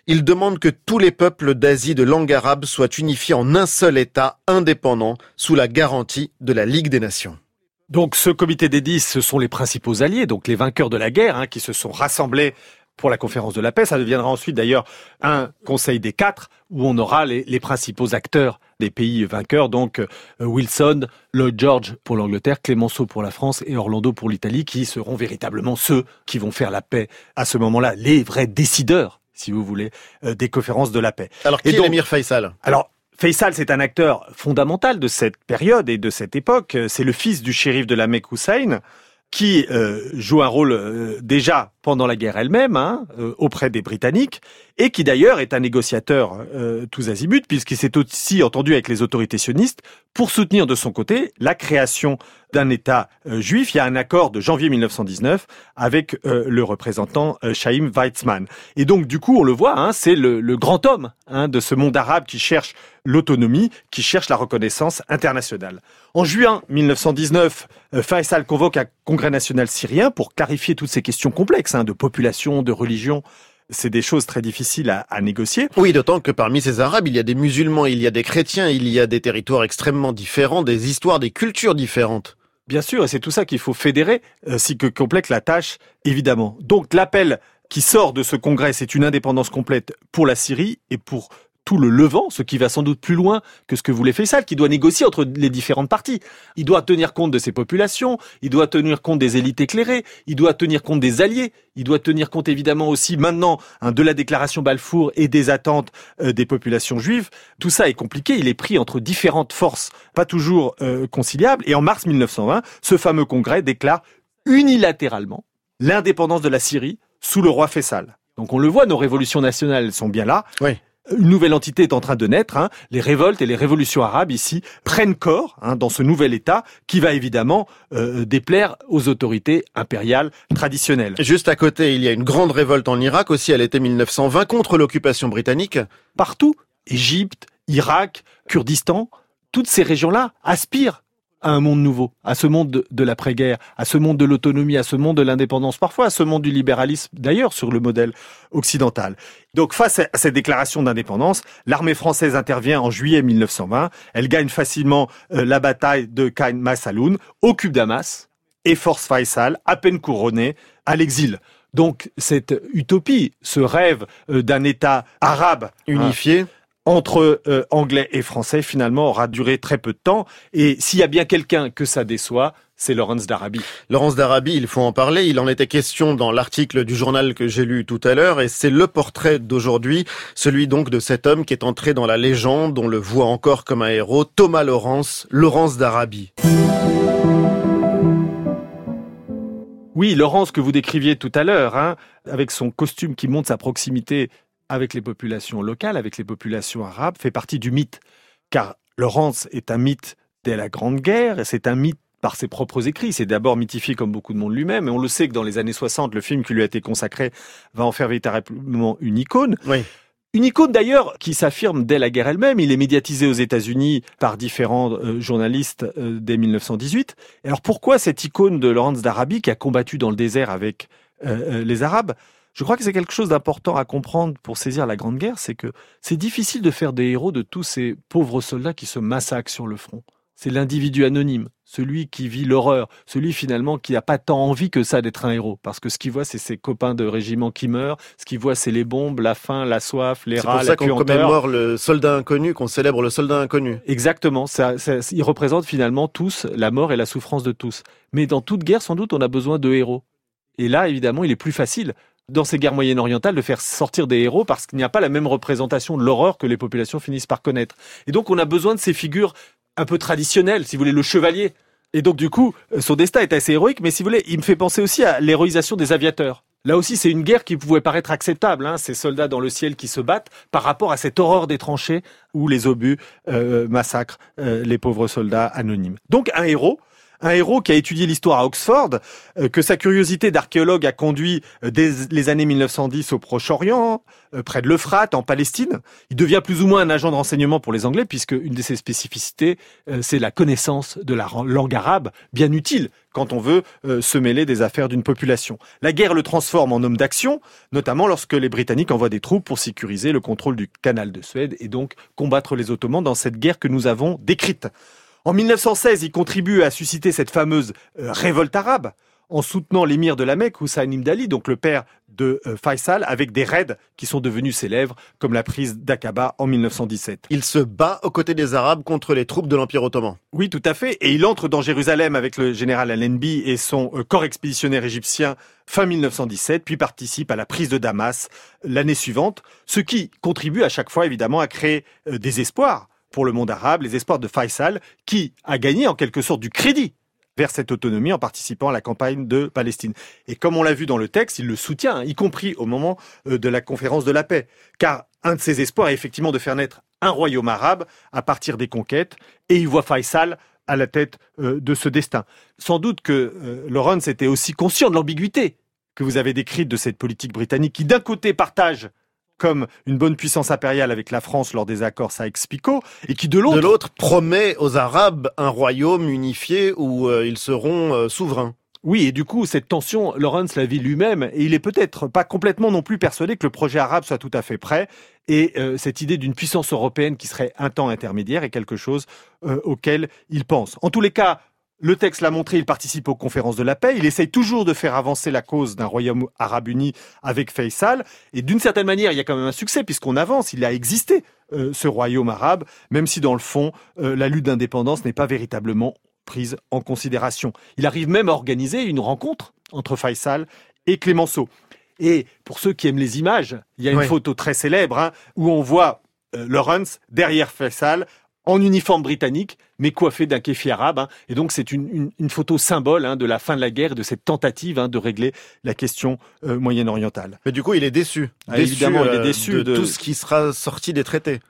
Il demande que tous les peuples d'Asie de langue arabe soient unifiés en un seul État indépendant sous la garantie de la Ligue des Nations. Donc ce comité des dix, ce sont les principaux alliés, donc les vainqueurs de la guerre, hein, qui se sont rassemblés pour la conférence de la paix. Ça deviendra ensuite d'ailleurs un conseil des quatre où on aura les, les principaux acteurs des pays vainqueurs, donc euh, Wilson, Lloyd George pour l'Angleterre, Clémenceau pour la France et Orlando pour l'Italie, qui seront véritablement ceux qui vont faire la paix à ce moment-là, les vrais décideurs si vous voulez, euh, des conférences de la paix. Alors, qui Et est donc- l'émir Faisal? Alors, Faisal, c'est un acteur fondamental de cette période et de cette époque. C'est le fils du shérif de la Mecque Hussein, qui euh, joue un rôle euh, déjà pendant la guerre elle-même hein, euh, auprès des Britanniques et qui d'ailleurs est un négociateur euh, tous azimuts puisqu'il s'est aussi entendu avec les autorités sionistes pour soutenir de son côté la création d'un État euh, juif. Il y a un accord de janvier 1919 avec le représentant Chaim Weizmann. Et donc du coup, on le voit, hein, c'est le, grand homme hein, de ce monde arabe qui cherche l'autonomie, qui cherche la reconnaissance internationale. En juin 1919, euh, Faisal convoque un congrès national syrien pour clarifier toutes ces questions complexes de population, de religion. C'est des choses très difficiles à, à négocier. Oui, d'autant que parmi ces Arabes, il y a des musulmans, il y a des chrétiens, il y a des territoires extrêmement différents, des histoires, des cultures différentes. Bien sûr, et c'est tout ça qu'il faut fédérer, euh, si que complète la tâche, évidemment. Donc l'appel qui sort de ce congrès, c'est une indépendance complète pour la Syrie et pour tout le Levant, ce qui va sans doute plus loin que ce que voulait Faisal, qui doit négocier entre les différentes parties. Il doit tenir compte de ses populations, il doit tenir compte des élites éclairées, il doit tenir compte des alliés, il doit tenir compte évidemment aussi maintenant hein, de la déclaration Balfour et des attentes euh, des populations juives. Tout ça est compliqué, il est pris entre différentes forces, pas toujours euh, conciliables. Et en mars 1920, ce fameux congrès déclare unilatéralement l'indépendance de la Syrie sous le roi Faisal. Donc on le voit, nos révolutions nationales sont bien là. Oui. Une nouvelle entité est en train de naître. hein. Les révoltes et les révolutions arabes ici prennent corps hein, dans ce nouvel État qui va évidemment euh, déplaire aux autorités impériales traditionnelles. Juste à côté, il y a une grande révolte en Irak aussi à l'été 1920 contre l'occupation britannique. Partout, Égypte, Irak, Kurdistan, toutes ces régions-là aspirent à un monde nouveau, à ce monde de, l'après-guerre, à ce monde de l'autonomie, à ce monde de l'indépendance, parfois à ce monde du libéralisme, d'ailleurs sur le modèle occidental. Donc face à cette déclaration d'indépendance, l'armée française intervient en juillet 1920, elle gagne facilement euh, la bataille de Khan Masaloun, occupe Damas et force Faisal, à peine couronné, à l'exil. Donc cette utopie, ce rêve euh, d'un État arabe hein, Unifié. Entre euh, anglais et français finalement aura duré très peu de temps. Et s'il y a bien quelqu'un que ça déçoit, c'est Lawrence d'Arabie. Laurence d'Arabie, il faut en parler. Il en était question dans l'article du journal que j'ai lu tout à l'heure et c'est le portrait d'aujourd'hui, celui donc de cet homme qui est entré dans la légende, on le voit encore comme un héros, Thomas Lawrence, Laurence d'Arabie. Oui, Laurence que vous décriviez tout à l'heure, hein, avec son costume qui montre sa proximité avec les populations locales, avec les populations arabes, fait partie du mythe. Car Laurence est un mythe dès la Grande Guerre, et c'est un mythe par ses propres écrits. C'est d'abord mythifié comme beaucoup de monde lui-même, et on le sait que dans les années 60, le film qui lui a été consacré va en faire véritablement une icône. Oui. Une icône d'ailleurs qui s'affirme dès la guerre elle-même. Il est médiatisé aux États-Unis par différents euh, journalistes euh, dès 1918. Et alors pourquoi cette icône de Lawrence d'Arabie qui a combattu dans le désert avec euh, les Arabes? Je crois que c'est quelque chose d'important à comprendre pour saisir la Grande Guerre, c'est que c'est difficile de faire des héros de tous ces pauvres soldats qui se massacrent sur le front. c'est l'individu anonyme, celui qui vit l'horreur, celui finalement qui n'a pas tant envie que ça d'être un héros, parce que ce qu'il voit, c'est ses copains de régiment qui meurent, ce qu'il voit, c'est les bombes, la faim, la soif, les rats, la C'est pour ça qu'on commémore le soldat inconnu, qu'on célèbre le soldat inconnu. Exactement, ça, ça, il représente finalement tous la mort et la souffrance de tous. Mais dans toute guerre, sans doute, on a besoin de héros. Et là, évidemment, il est plus facile dans ces guerres moyen-orientales de faire sortir des héros parce qu'il n'y a pas la même représentation de l'horreur que les populations finissent par connaître. Et donc on a besoin de ces figures un peu traditionnelles, si vous voulez, le chevalier. Et donc du coup, son destin est assez héroïque, mais si vous voulez, il me fait penser aussi à l'héroïsation des aviateurs. Là aussi, c'est une guerre qui pouvait paraître acceptable, hein, ces soldats dans le ciel qui se battent, par rapport à cette horreur des tranchées où les obus euh, massacrent euh, les pauvres soldats anonymes. Donc un héros, un héros qui a étudié l'histoire à Oxford, euh, que sa curiosité d'archéologue a conduit euh, dès les années 1910 au Proche-Orient, euh, près de l'Euphrate, en Palestine. Il devient plus ou moins un agent de renseignement pour les Anglais, puisque une de ses spécificités, c'est la connaissance de la langue arabe, bien utile quand on veut se mêler des affaires d'une population. La guerre le transforme en homme d'action, notamment lorsque les Britanniques envoient des troupes pour sécuriser le contrôle du canal de Suède et donc combattre les Ottomans dans cette guerre que nous avons décrite. En 1916, il contribue à susciter cette fameuse euh, révolte arabe en soutenant l'émir de la Mecque, Hussein Ibn Ali, donc le père de euh, Faisal, avec des raids qui sont devenus célèbres, comme la prise d'Aqaba en 1917. Il se bat aux côtés des Arabes contre les troupes de l'Empire ottoman. Oui, tout à fait. Et il entre dans Jérusalem avec le général Allenby et son euh, corps expéditionnaire égyptien fin 1917, puis participe à la prise de Damas l'année suivante, ce qui contribue à chaque fois évidemment à créer des espoirs pour le monde arabe, les espoirs de Faisal, qui a gagné en quelque sorte du crédit vers cette autonomie en participant à la campagne de Palestine. Et comme on l'a vu dans le texte, il le soutient, hein, y compris au moment euh, de la conférence de la paix. Car un de ses espoirs est effectivement de faire naître un royaume arabe à partir des conquêtes, et il voit Faisal à la tête euh, de ce destin. Sans doute que euh, Lawrence était aussi conscient de l'ambiguïté que vous avez décrite de cette politique britannique qui d'un côté partage comme une bonne puissance impériale avec la France lors des accords Saïx-Picot, et qui de l'autre promet aux Arabes un royaume unifié où euh, ils seront euh, souverains. Oui, et du coup, cette tension, Lawrence la vit lui-même, et il est peut-être pas complètement non plus persuadé que le projet arabe soit tout à fait prêt, et euh, cette idée d'une puissance européenne qui serait un temps intermédiaire est quelque chose auquel il pense. En tous les cas, le texte l'a montré, il participe aux conférences de la paix, il essaye toujours de faire avancer la cause d'un royaume arabe uni avec Faisal, et d'une certaine manière, il y a quand même un succès puisqu'on avance, il a existé euh, ce royaume arabe, même si dans le fond, euh, la lutte d'indépendance n'est pas véritablement prise en considération. Il arrive même à organiser une rencontre entre Faisal et Clémenceau. Et pour ceux qui aiment les images, il y a une photo très célèbre hein, où on voit euh, Lawrence derrière Faisal en uniforme britannique, mais coiffé d'un kéfi arabe. Hein. Et donc c'est une, photo symbole hein, de la fin de la guerre, de cette tentative hein, de régler la question euh, moyen-orientale. Mais du coup, il est déçu. Ah, évidemment, il est euh, déçu de, tout ce qui sera sorti des traités.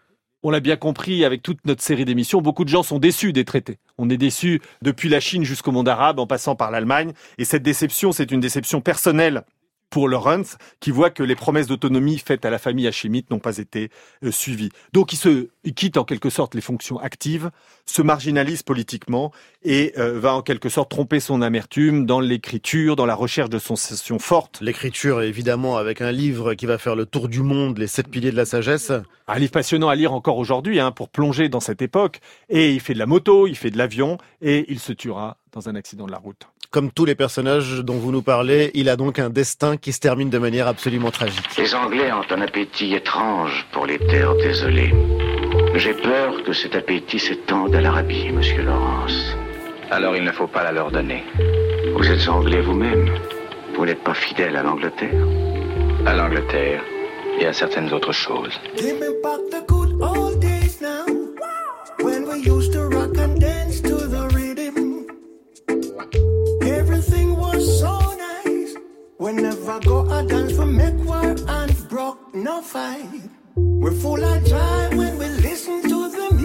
On l'a bien compris avec toute notre série d'émissions, beaucoup de gens sont déçus des traités. On est déçus depuis la Chine jusqu'au monde arabe, en passant par l'Allemagne. Et cette déception, c'est une déception personnelle pour Lawrence, qui voit que les promesses d'autonomie faites à la famille hachémite n'ont pas été euh, suivies. Donc il, se, quitte en quelque sorte les fonctions actives, se marginalise politiquement et euh, va en quelque sorte tromper son amertume dans l'écriture, dans la recherche de sensations fortes. L'écriture, évidemment, avec un livre qui va faire le tour du monde, les sept piliers de la sagesse. Un livre passionnant à lire encore aujourd'hui, hein, pour plonger dans cette époque. Et il fait de la moto, il fait de l'avion, et il se tuera dans un accident de la route. Comme tous les personnages dont vous nous parlez, il a donc un destin qui se termine de manière absolument tragique. Les Anglais ont un appétit étrange pour les terres désolées. J'ai peur que cet appétit s'étende à l'Arabie, monsieur Laurence. Alors il ne faut pas la leur donner. Vous êtes anglais vous-même. Vous n'êtes pas fidèle à l'Angleterre. À l'Angleterre et à certaines autres choses. Whenever I go a dance for make war and broke no fight. We're full of joy when we listen to the music.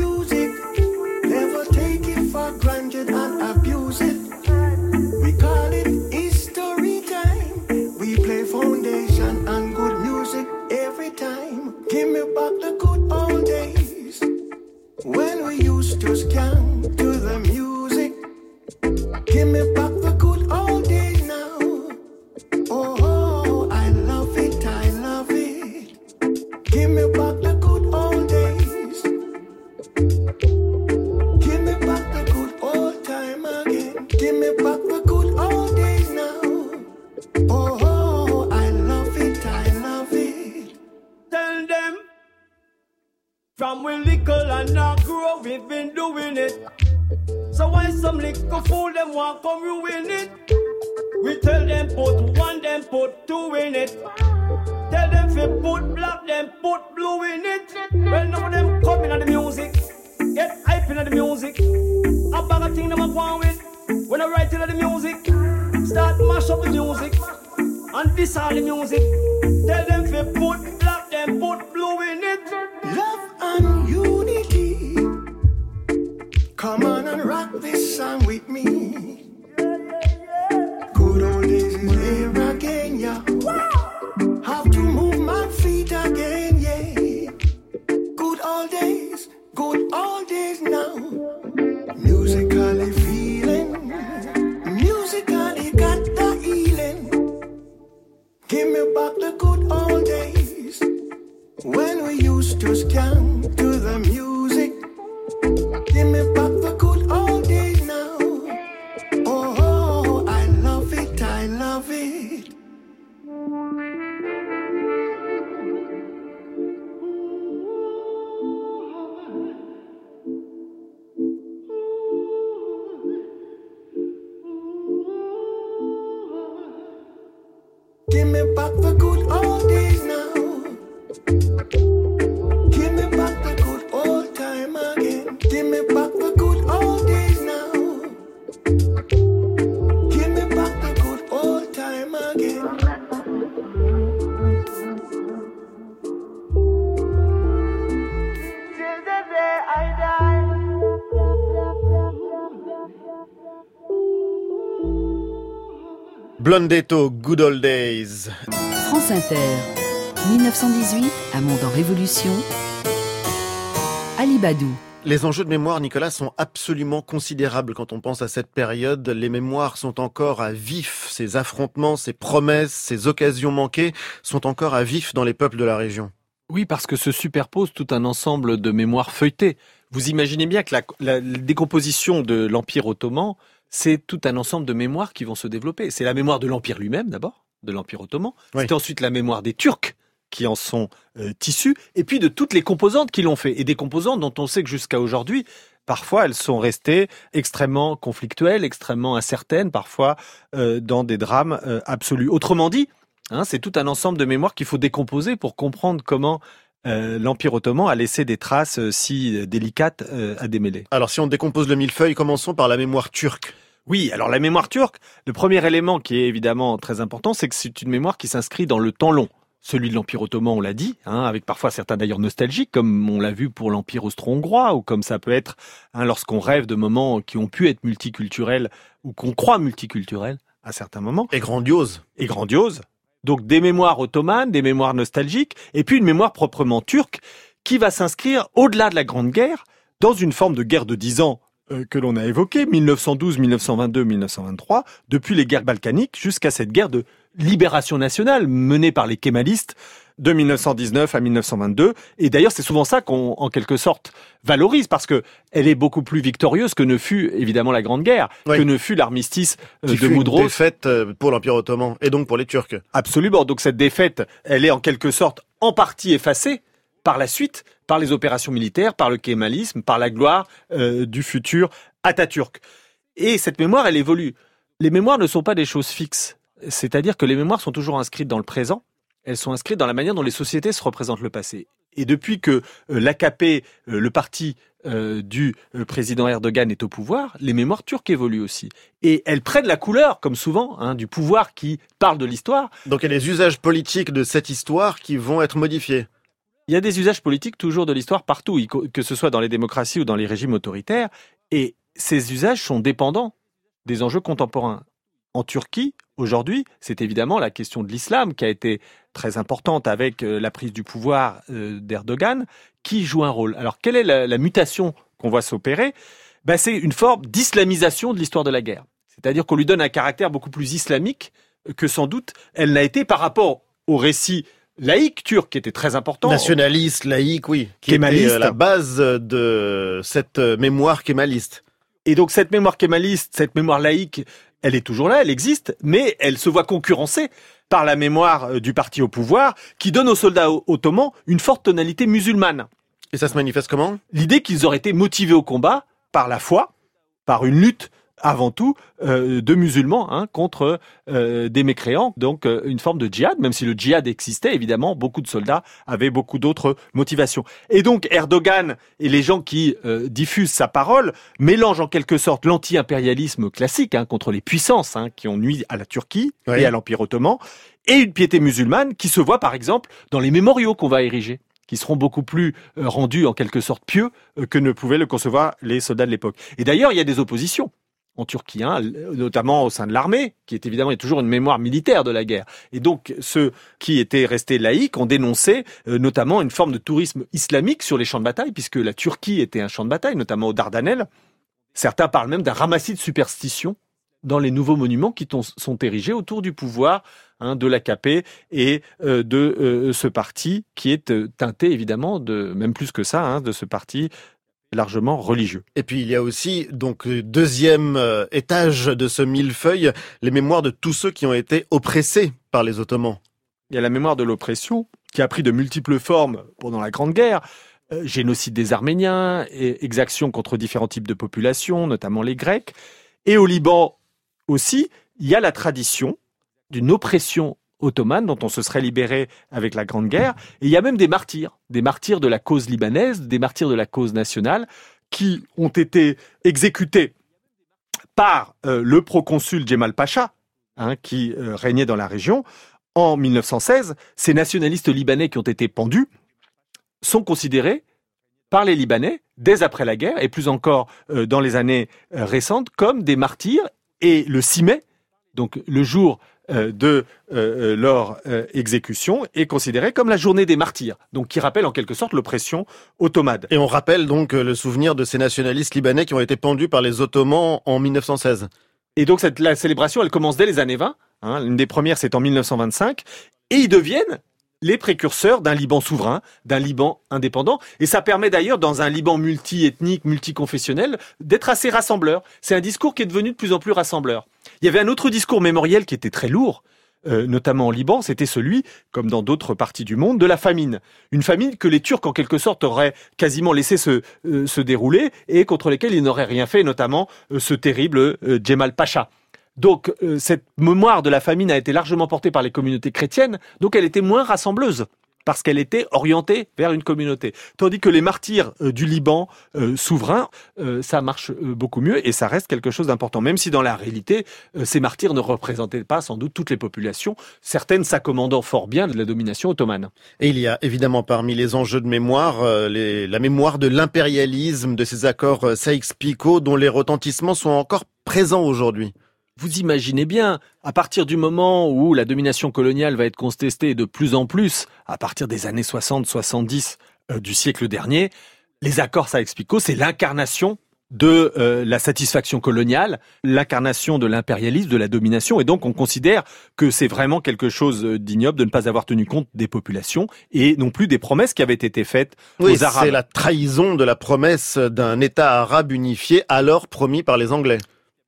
Blondetto, Good Old Days. France Inter, 1918, un monde en révolution. Ali Badou. Les enjeux de mémoire, Nicolas, sont absolument considérables quand on pense à cette période. Les mémoires sont encore à vif. Ces affrontements, ces promesses, ces occasions manquées sont encore à vif dans les peuples de la région. Oui, parce que se superpose tout un ensemble de mémoires feuilletées. Vous imaginez bien que la, la décomposition de l'Empire ottoman, c'est tout un ensemble de mémoires qui vont se développer. C'est la mémoire de l'Empire lui-même d'abord, de l'Empire ottoman. Oui. C'est ensuite la mémoire des Turcs qui en sont euh, tissus, et puis de toutes les composantes qui l'ont fait, et des composantes dont on sait que jusqu'à aujourd'hui, parfois elles sont restées extrêmement conflictuelles, extrêmement incertaines, parfois euh, dans des drames euh, absolus. Autrement dit, hein, c'est tout un ensemble de mémoires qu'il faut décomposer pour comprendre comment euh, l'Empire ottoman a laissé des traces euh, si délicates euh, à démêler. Alors si on décompose le millefeuille, commençons par la mémoire turque. Oui, alors la mémoire turque, le premier élément qui est évidemment très important, c'est que c'est une mémoire qui s'inscrit dans le temps long. Celui de l'Empire ottoman, on l'a dit, hein, avec parfois certains d'ailleurs nostalgiques, comme on l'a vu pour l'Empire austro-hongrois, ou comme ça peut être hein, lorsqu'on rêve de moments qui ont pu être multiculturels, ou qu'on croit multiculturels à certains moments. Et grandiose. Et grandiose. Donc des mémoires ottomanes, des mémoires nostalgiques, et puis une mémoire proprement turque, qui va s'inscrire au-delà de la Grande Guerre, dans une forme de guerre de dix ans euh, que l'on a évoquée, 1912, 1922, 1923, depuis les guerres balkaniques jusqu'à cette guerre de libération nationale menée par les kémalistes de 1919 à 1922. Et d'ailleurs, c'est souvent ça qu'on, en quelque sorte, valorise parce que elle est beaucoup plus victorieuse que ne fut évidemment la Grande Guerre, Oui. que ne fut l'armistice euh, Qui de fut une Moudros. défaite euh, pour l'Empire ottoman et donc pour les Turcs. Absolument. Donc cette défaite, elle est en quelque sorte en partie effacée par la suite, par les opérations militaires, par le kémalisme, par la gloire euh, du futur Atatürk. Et cette mémoire, elle évolue. Les mémoires ne sont pas des choses fixes. C'est-à-dire que les mémoires sont toujours inscrites dans le présent. Elles sont inscrites dans la manière dont les sociétés se représentent le passé. Et depuis que euh, l'AKP, euh, le parti euh, du président Erdogan est au pouvoir, les mémoires turques évoluent aussi. Et elles prennent la couleur, comme souvent, hein, du pouvoir qui parle de l'histoire, Donc il y a les usages politiques de cette histoire qui vont être modifiés. Il y a des usages politiques toujours de l'histoire partout, que ce soit dans les démocraties ou dans les régimes autoritaires, et ces usages sont dépendants des enjeux contemporains. En Turquie, aujourd'hui, c'est évidemment la question de l'islam qui a été très importante avec euh, la prise du pouvoir euh, d'Erdogan, qui joue un rôle. Alors, quelle est la, la mutation qu'on voit s'opérer? Ben, C'est une forme d'islamisation de l'histoire de la guerre. C'est-à-dire qu'on lui donne un caractère beaucoup plus islamique que sans doute elle n'a été par rapport au récit laïque turc qui était très important. Nationaliste, laïque, oui. Qui Kémaliste. était euh, la base de cette mémoire kémaliste. Et donc cette mémoire kémaliste, cette mémoire laïque, elle est toujours là, elle existe, mais elle se voit concurrencée par la mémoire euh, du parti au pouvoir qui donne aux soldats ottomans une forte tonalité musulmane. Et ça se manifeste comment? L'idée qu'ils auraient été motivés au combat par la foi, par une lutte avant tout euh, de musulmans hein, contre euh, des mécréants, donc euh, une forme de djihad, même si le djihad existait, évidemment, beaucoup de soldats avaient beaucoup d'autres motivations. Et donc Erdogan et les gens qui diffusent sa parole mélangent en quelque sorte l'anti-impérialisme classique hein, contre les puissances hein, qui ont nuit à la Turquie et à l'Empire ottoman, et une piété musulmane qui se voit par exemple dans les mémoriaux qu'on va ériger qui seront beaucoup plus rendus en quelque sorte pieux que ne pouvaient le concevoir les soldats de l'époque. Et d'ailleurs, il y a des oppositions en Turquie, hein, notamment au sein de l'armée, qui est évidemment toujours une mémoire militaire de la guerre. Et donc ceux qui étaient restés laïcs ont dénoncé euh, notamment une forme de tourisme islamique sur les champs de bataille, puisque la Turquie était un champ de bataille, notamment aux Dardanelles. Certains parlent même d'un ramassis de superstitions dans les nouveaux monuments qui sont érigés autour du pouvoir hein, de l'AKP et euh, de euh, ce parti qui est teinté évidemment de même plus que ça hein, de ce parti largement religieux. Et puis il y a aussi donc le deuxième euh, étage de ce millefeuille, les mémoires de tous ceux qui ont été oppressés par les Ottomans. Il y a la mémoire de l'oppression qui a pris de multiples formes pendant la Grande Guerre. Euh, génocide des Arméniens, et exactions contre différents types de populations, notamment les Grecs. Et au Liban aussi, il y a la tradition d'une oppression ottomane dont on se serait libéré avec la Grande Guerre. Et il y a même des martyrs, des martyrs de la cause libanaise, des martyrs de la cause nationale, qui ont été exécutés par euh, le proconsul Djemal Pacha, hein, qui euh, régnait dans la région, en 1916. Ces nationalistes libanais qui ont été pendus sont considérés par les Libanais, dès après la guerre, et plus encore euh, dans les années récentes, comme des martyrs. Et le 6 mai, donc le jour de euh, euh, leur exécution est considérée comme la journée des martyrs, donc qui rappelle en quelque sorte l'oppression ottomane. Et on rappelle donc le souvenir de ces nationalistes libanais qui ont été pendus par les Ottomans en 1916. Et donc cette, la célébration, elle commence dès les années 20. Hein, L'une des premières, c'est en 1925. Et ils deviennent les précurseurs d'un Liban souverain, d'un Liban indépendant. Et ça permet d'ailleurs, dans un Liban multi-ethnique, multiconfessionnel, d'être assez rassembleur. C'est un discours qui est devenu de plus en plus rassembleur. Il y avait un autre discours mémoriel qui était très lourd, euh, notamment en Liban, c'était celui, comme dans d'autres parties du monde, de la famine. Une famine que les Turcs, en quelque sorte, auraient quasiment laissé se, euh, dérouler et contre lesquels ils n'auraient rien fait, notamment euh, ce terrible Djemal Pacha. Donc cette mémoire de la famine a été largement portée par les communautés chrétiennes, donc elle était moins rassembleuse parce qu'elle était orientée vers une communauté. Tandis que les martyrs euh, du Liban euh, souverain, euh, ça marche beaucoup mieux et ça reste quelque chose d'important. Même si dans la réalité, ces martyrs ne représentaient pas sans doute toutes les populations, certaines s'accommandant fort bien de la domination ottomane. Et il y a évidemment parmi les enjeux de mémoire, la mémoire de l'impérialisme, de ces accords Sykes-Picot dont les retentissements sont encore présents aujourd'hui. Vous imaginez bien, à partir du moment où la domination coloniale va être contestée de plus en plus, à partir des années 60-70 euh, du siècle dernier, les accords explique c'est l'incarnation de euh, la satisfaction coloniale, l'incarnation de l'impérialisme, de la domination, et donc on considère que c'est vraiment quelque chose d'ignoble de ne pas avoir tenu compte des populations et non plus des promesses qui avaient été faites aux Arabes. C'est la trahison de la promesse d'un État arabe unifié alors promis par les Anglais.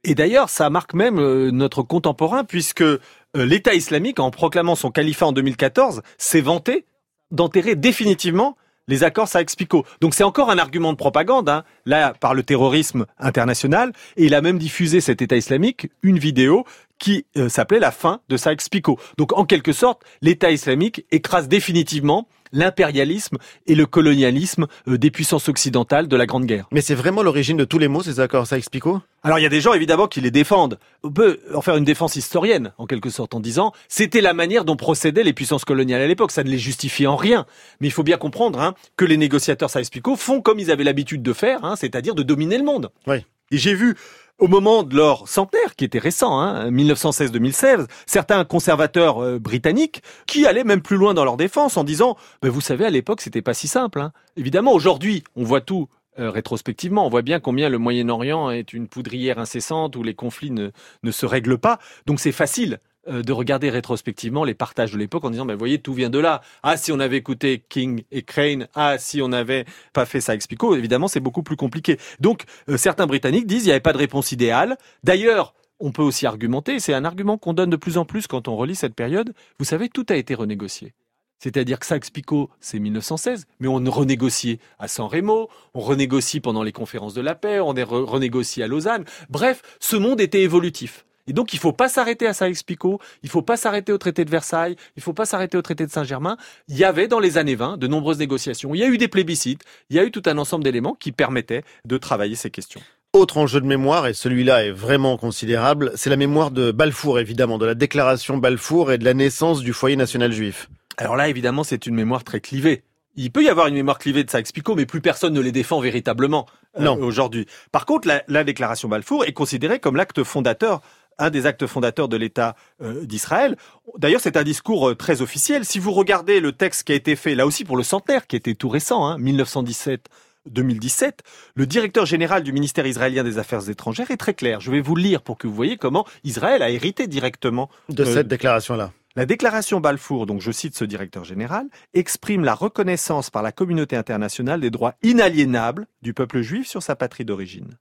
Et d'ailleurs, ça marque même euh, notre contemporain, puisque euh, l'État islamique, en proclamant son califat en 2014, s'est vanté d'enterrer définitivement les accords Sykes-Picot. Donc c'est encore un argument de propagande, hein, là par le terrorisme international, et il a même diffusé cet État islamique une vidéo qui euh, s'appelait la fin de Sykes-Picot. Donc en quelque sorte, l'État islamique écrase définitivement l'impérialisme et le colonialisme euh, des puissances occidentales de la Grande Guerre. Mais c'est vraiment l'origine de tous les mots, ces accords Sykes-Picot Alors il y a des gens évidemment qui les défendent. On peut en faire une défense historienne, en quelque sorte, en disant c'était la manière dont procédaient les puissances coloniales à l'époque. Ça ne les justifie en rien. Mais il faut bien comprendre hein, que les négociateurs Sykes-Picot font comme ils avaient l'habitude de faire, hein, c'est-à-dire de dominer le monde. Oui. Et j'ai vu au moment de leur centenaire, qui était récent, hein, 1916-2016, certains conservateurs euh, britanniques qui allaient même plus loin dans leur défense en disant ben, vous savez, à l'époque, c'était pas si simple. Hein. Évidemment, aujourd'hui, on voit tout euh, rétrospectivement. On voit bien combien le Moyen-Orient est une poudrière incessante où les conflits ne, ne se règlent pas. Donc c'est facile de regarder rétrospectivement les partages de l'époque en disant, ben voyez, tout vient de là. Ah, si on avait écouté King et Crane, ah, si on n'avait pas fait ça Picot, évidemment, c'est beaucoup plus compliqué. Donc, euh, certains Britanniques disent, il n'y avait pas de réponse idéale. D'ailleurs, on peut aussi argumenter, c'est un argument qu'on donne de plus en plus quand on relit cette période, vous savez, tout a été renégocié. C'est-à-dire que Sykes-Picot, c'est 1916, mais on renégociait à San Remo, on renégocie pendant les conférences de la paix, on renégocie à Lausanne. Bref, ce monde était évolutif. Et donc, il faut pas s'arrêter à Sykes-Picot, il faut pas s'arrêter au traité de Versailles, il faut pas s'arrêter au traité de Saint-Germain. Il y avait dans les années 20 de nombreuses négociations. Il y a eu des plébiscites, il y a eu tout un ensemble d'éléments qui permettaient de travailler ces questions. Autre enjeu de mémoire, et celui-là est vraiment considérable, c'est la mémoire de Balfour, évidemment, de la déclaration Balfour et de la naissance du foyer national juif. Alors là, évidemment, c'est une mémoire très clivée. Il peut y avoir une mémoire clivée de Sykes-Picot, mais plus personne ne les défend véritablement euh, Non. aujourd'hui. Par contre, la, la déclaration Balfour est considérée comme l'acte fondateur un des actes fondateurs de l'État euh, d'Israël. D'ailleurs, c'est un discours euh, très officiel. Si vous regardez le texte qui a été fait, là aussi pour le centenaire, qui était tout récent, hein, 1917, 2017, le directeur général du ministère israélien des Affaires étrangères est très clair. Je vais vous le lire pour que vous voyez comment Israël a hérité directement De euh, cette déclaration-là. la déclaration Balfour, donc je cite ce directeur général, exprime la reconnaissance par la communauté internationale des droits inaliénables du peuple juif sur sa patrie d'origine.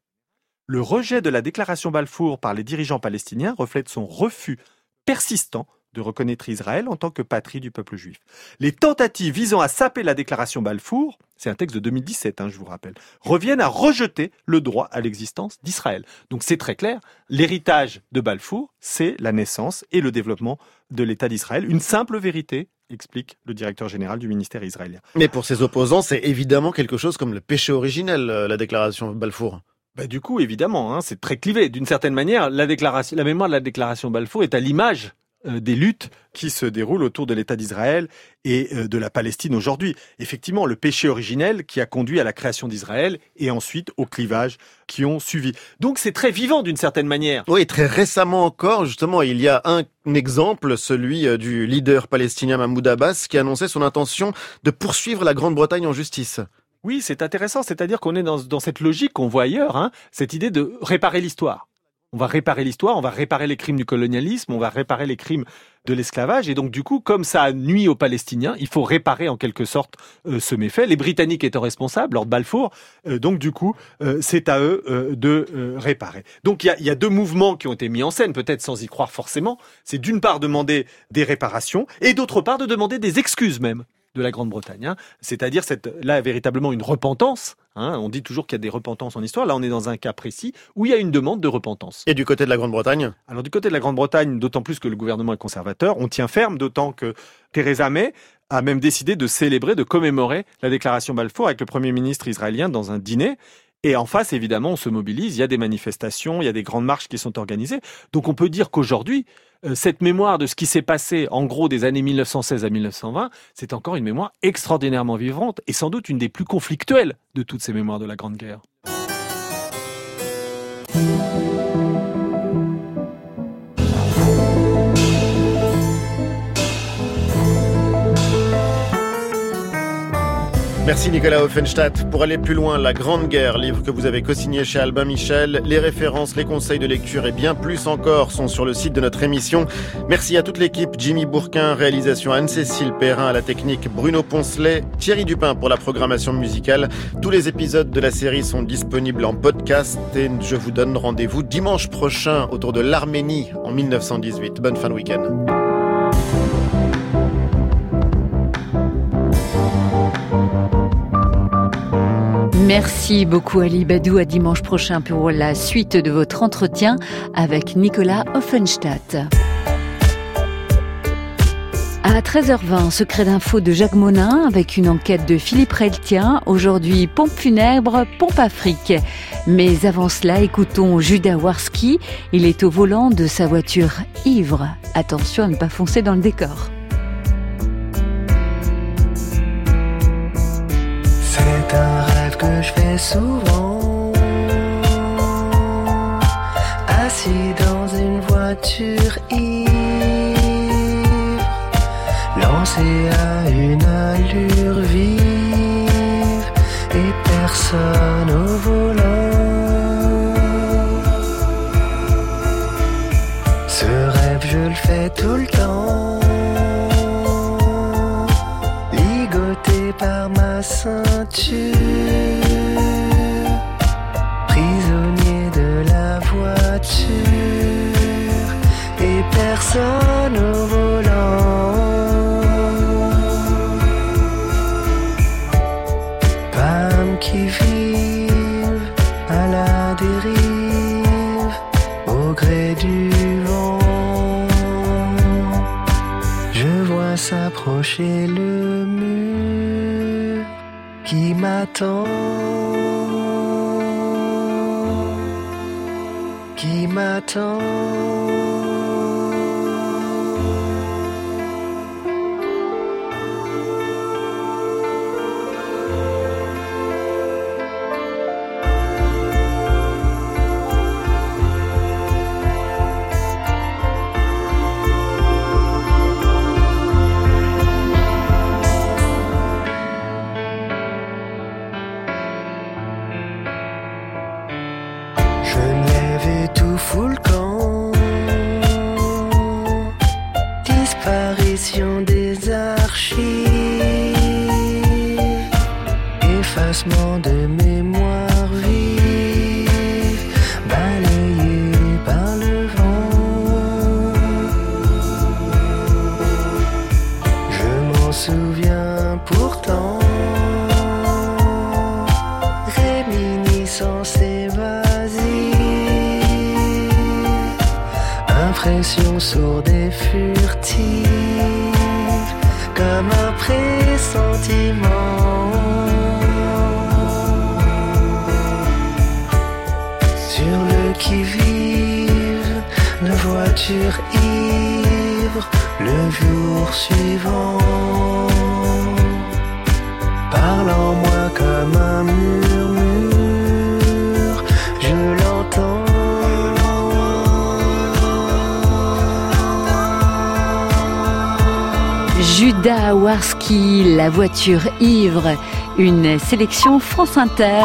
Le rejet de la déclaration Balfour par les dirigeants palestiniens reflète son refus persistant de reconnaître Israël en tant que patrie du peuple juif. Les tentatives visant à saper la déclaration Balfour, c'est un texte de 2017, hein, je vous rappelle, reviennent à rejeter le droit à l'existence d'Israël. Donc c'est très clair, l'héritage de Balfour, c'est la naissance et le développement de l'État d'Israël. Une simple vérité, explique le directeur général du ministère israélien. Mais pour ses opposants, c'est évidemment quelque chose comme le péché originel, euh, la déclaration Balfour. Bah, du coup, évidemment, hein, c'est très clivé. D'une certaine manière, la, déclaration, la mémoire de la déclaration Balfour est à l'image euh, des luttes qui se déroulent autour de l'État d'Israël et euh, de la Palestine aujourd'hui. Effectivement, le péché originel qui a conduit à la création d'Israël et ensuite aux clivages qui ont suivi. Donc c'est très vivant d'une certaine manière. Oui, très récemment encore, justement, il y a un exemple, celui euh, du leader palestinien Mahmoud Abbas, qui annonçait son intention de poursuivre la Grande-Bretagne en justice. Oui, c'est intéressant, c'est-à-dire qu'on est dans, cette logique qu'on voit ailleurs, hein, cette idée de réparer l'histoire. On va réparer l'histoire, on va réparer les crimes du colonialisme, on va réparer les crimes de l'esclavage. Et donc, du coup, comme ça nuit aux Palestiniens, il faut réparer en quelque sorte euh, ce méfait. Les Britanniques étant responsables, Lord Balfour, euh, donc du coup, euh, c'est à eux de réparer. Donc, il y a, il y a deux mouvements qui ont été mis en scène, peut-être sans y croire forcément. C'est d'une part demander des réparations et d'autre part de demander des excuses même de la Grande-Bretagne. hein. C'est-à-dire cette, là véritablement une repentance. hein. On dit toujours qu'il y a des repentances en histoire. Là, on est dans un cas précis où il y a une demande de repentance. Et du côté de la Grande-Bretagne? Alors du côté de la Grande-Bretagne, d'autant plus que le gouvernement est conservateur, on tient ferme, d'autant que Theresa May a même décidé de célébrer, de commémorer la déclaration Balfour avec le Premier ministre israélien dans un dîner. Et en face, évidemment, on se mobilise, il y a des manifestations, il y a des grandes marches qui sont organisées. Donc on peut dire qu'aujourd'hui, euh, cette mémoire de ce qui s'est passé, en gros, des années 1916 à 1920, c'est encore une mémoire extraordinairement vivante et sans doute une des plus conflictuelles de toutes ces mémoires de la Grande Guerre. Merci Nicolas Offenstadt. Pour aller plus loin, La Grande Guerre, livre que vous avez co-signé chez Albin Michel. Les références, les conseils de lecture et bien plus encore sont sur le site de notre émission. Merci à toute l'équipe. Jimmy Bourquin, réalisation Anne-Cécile Perrin à la technique, Bruno Poncelet, Thierry Dupin pour la programmation musicale. Tous les épisodes de la série sont disponibles en podcast et je vous donne rendez-vous dimanche prochain autour de l'Arménie en 1918. Bonne fin de week-end. Merci beaucoup Ali Badou. À dimanche prochain pour la suite de votre entretien avec Nicolas Offenstadt. À 13h20, secret d'info de Jacques Monin avec une enquête de Philippe Reltien. Aujourd'hui, pompe funèbre, pompe Afrique. Mais avant cela, écoutons Judas Warski. Il est au volant de sa voiture ivre. Attention à ne pas foncer dans le décor. Que je fais souvent. Assis dans une voiture ivre, lancé à une allure vive et personne au volant. Ce rêve, je le fais tout le temps ligoté par ma prisonnier de la voiture et personne au. temps qui m'attend. voiture ivre. Une sélection France Inter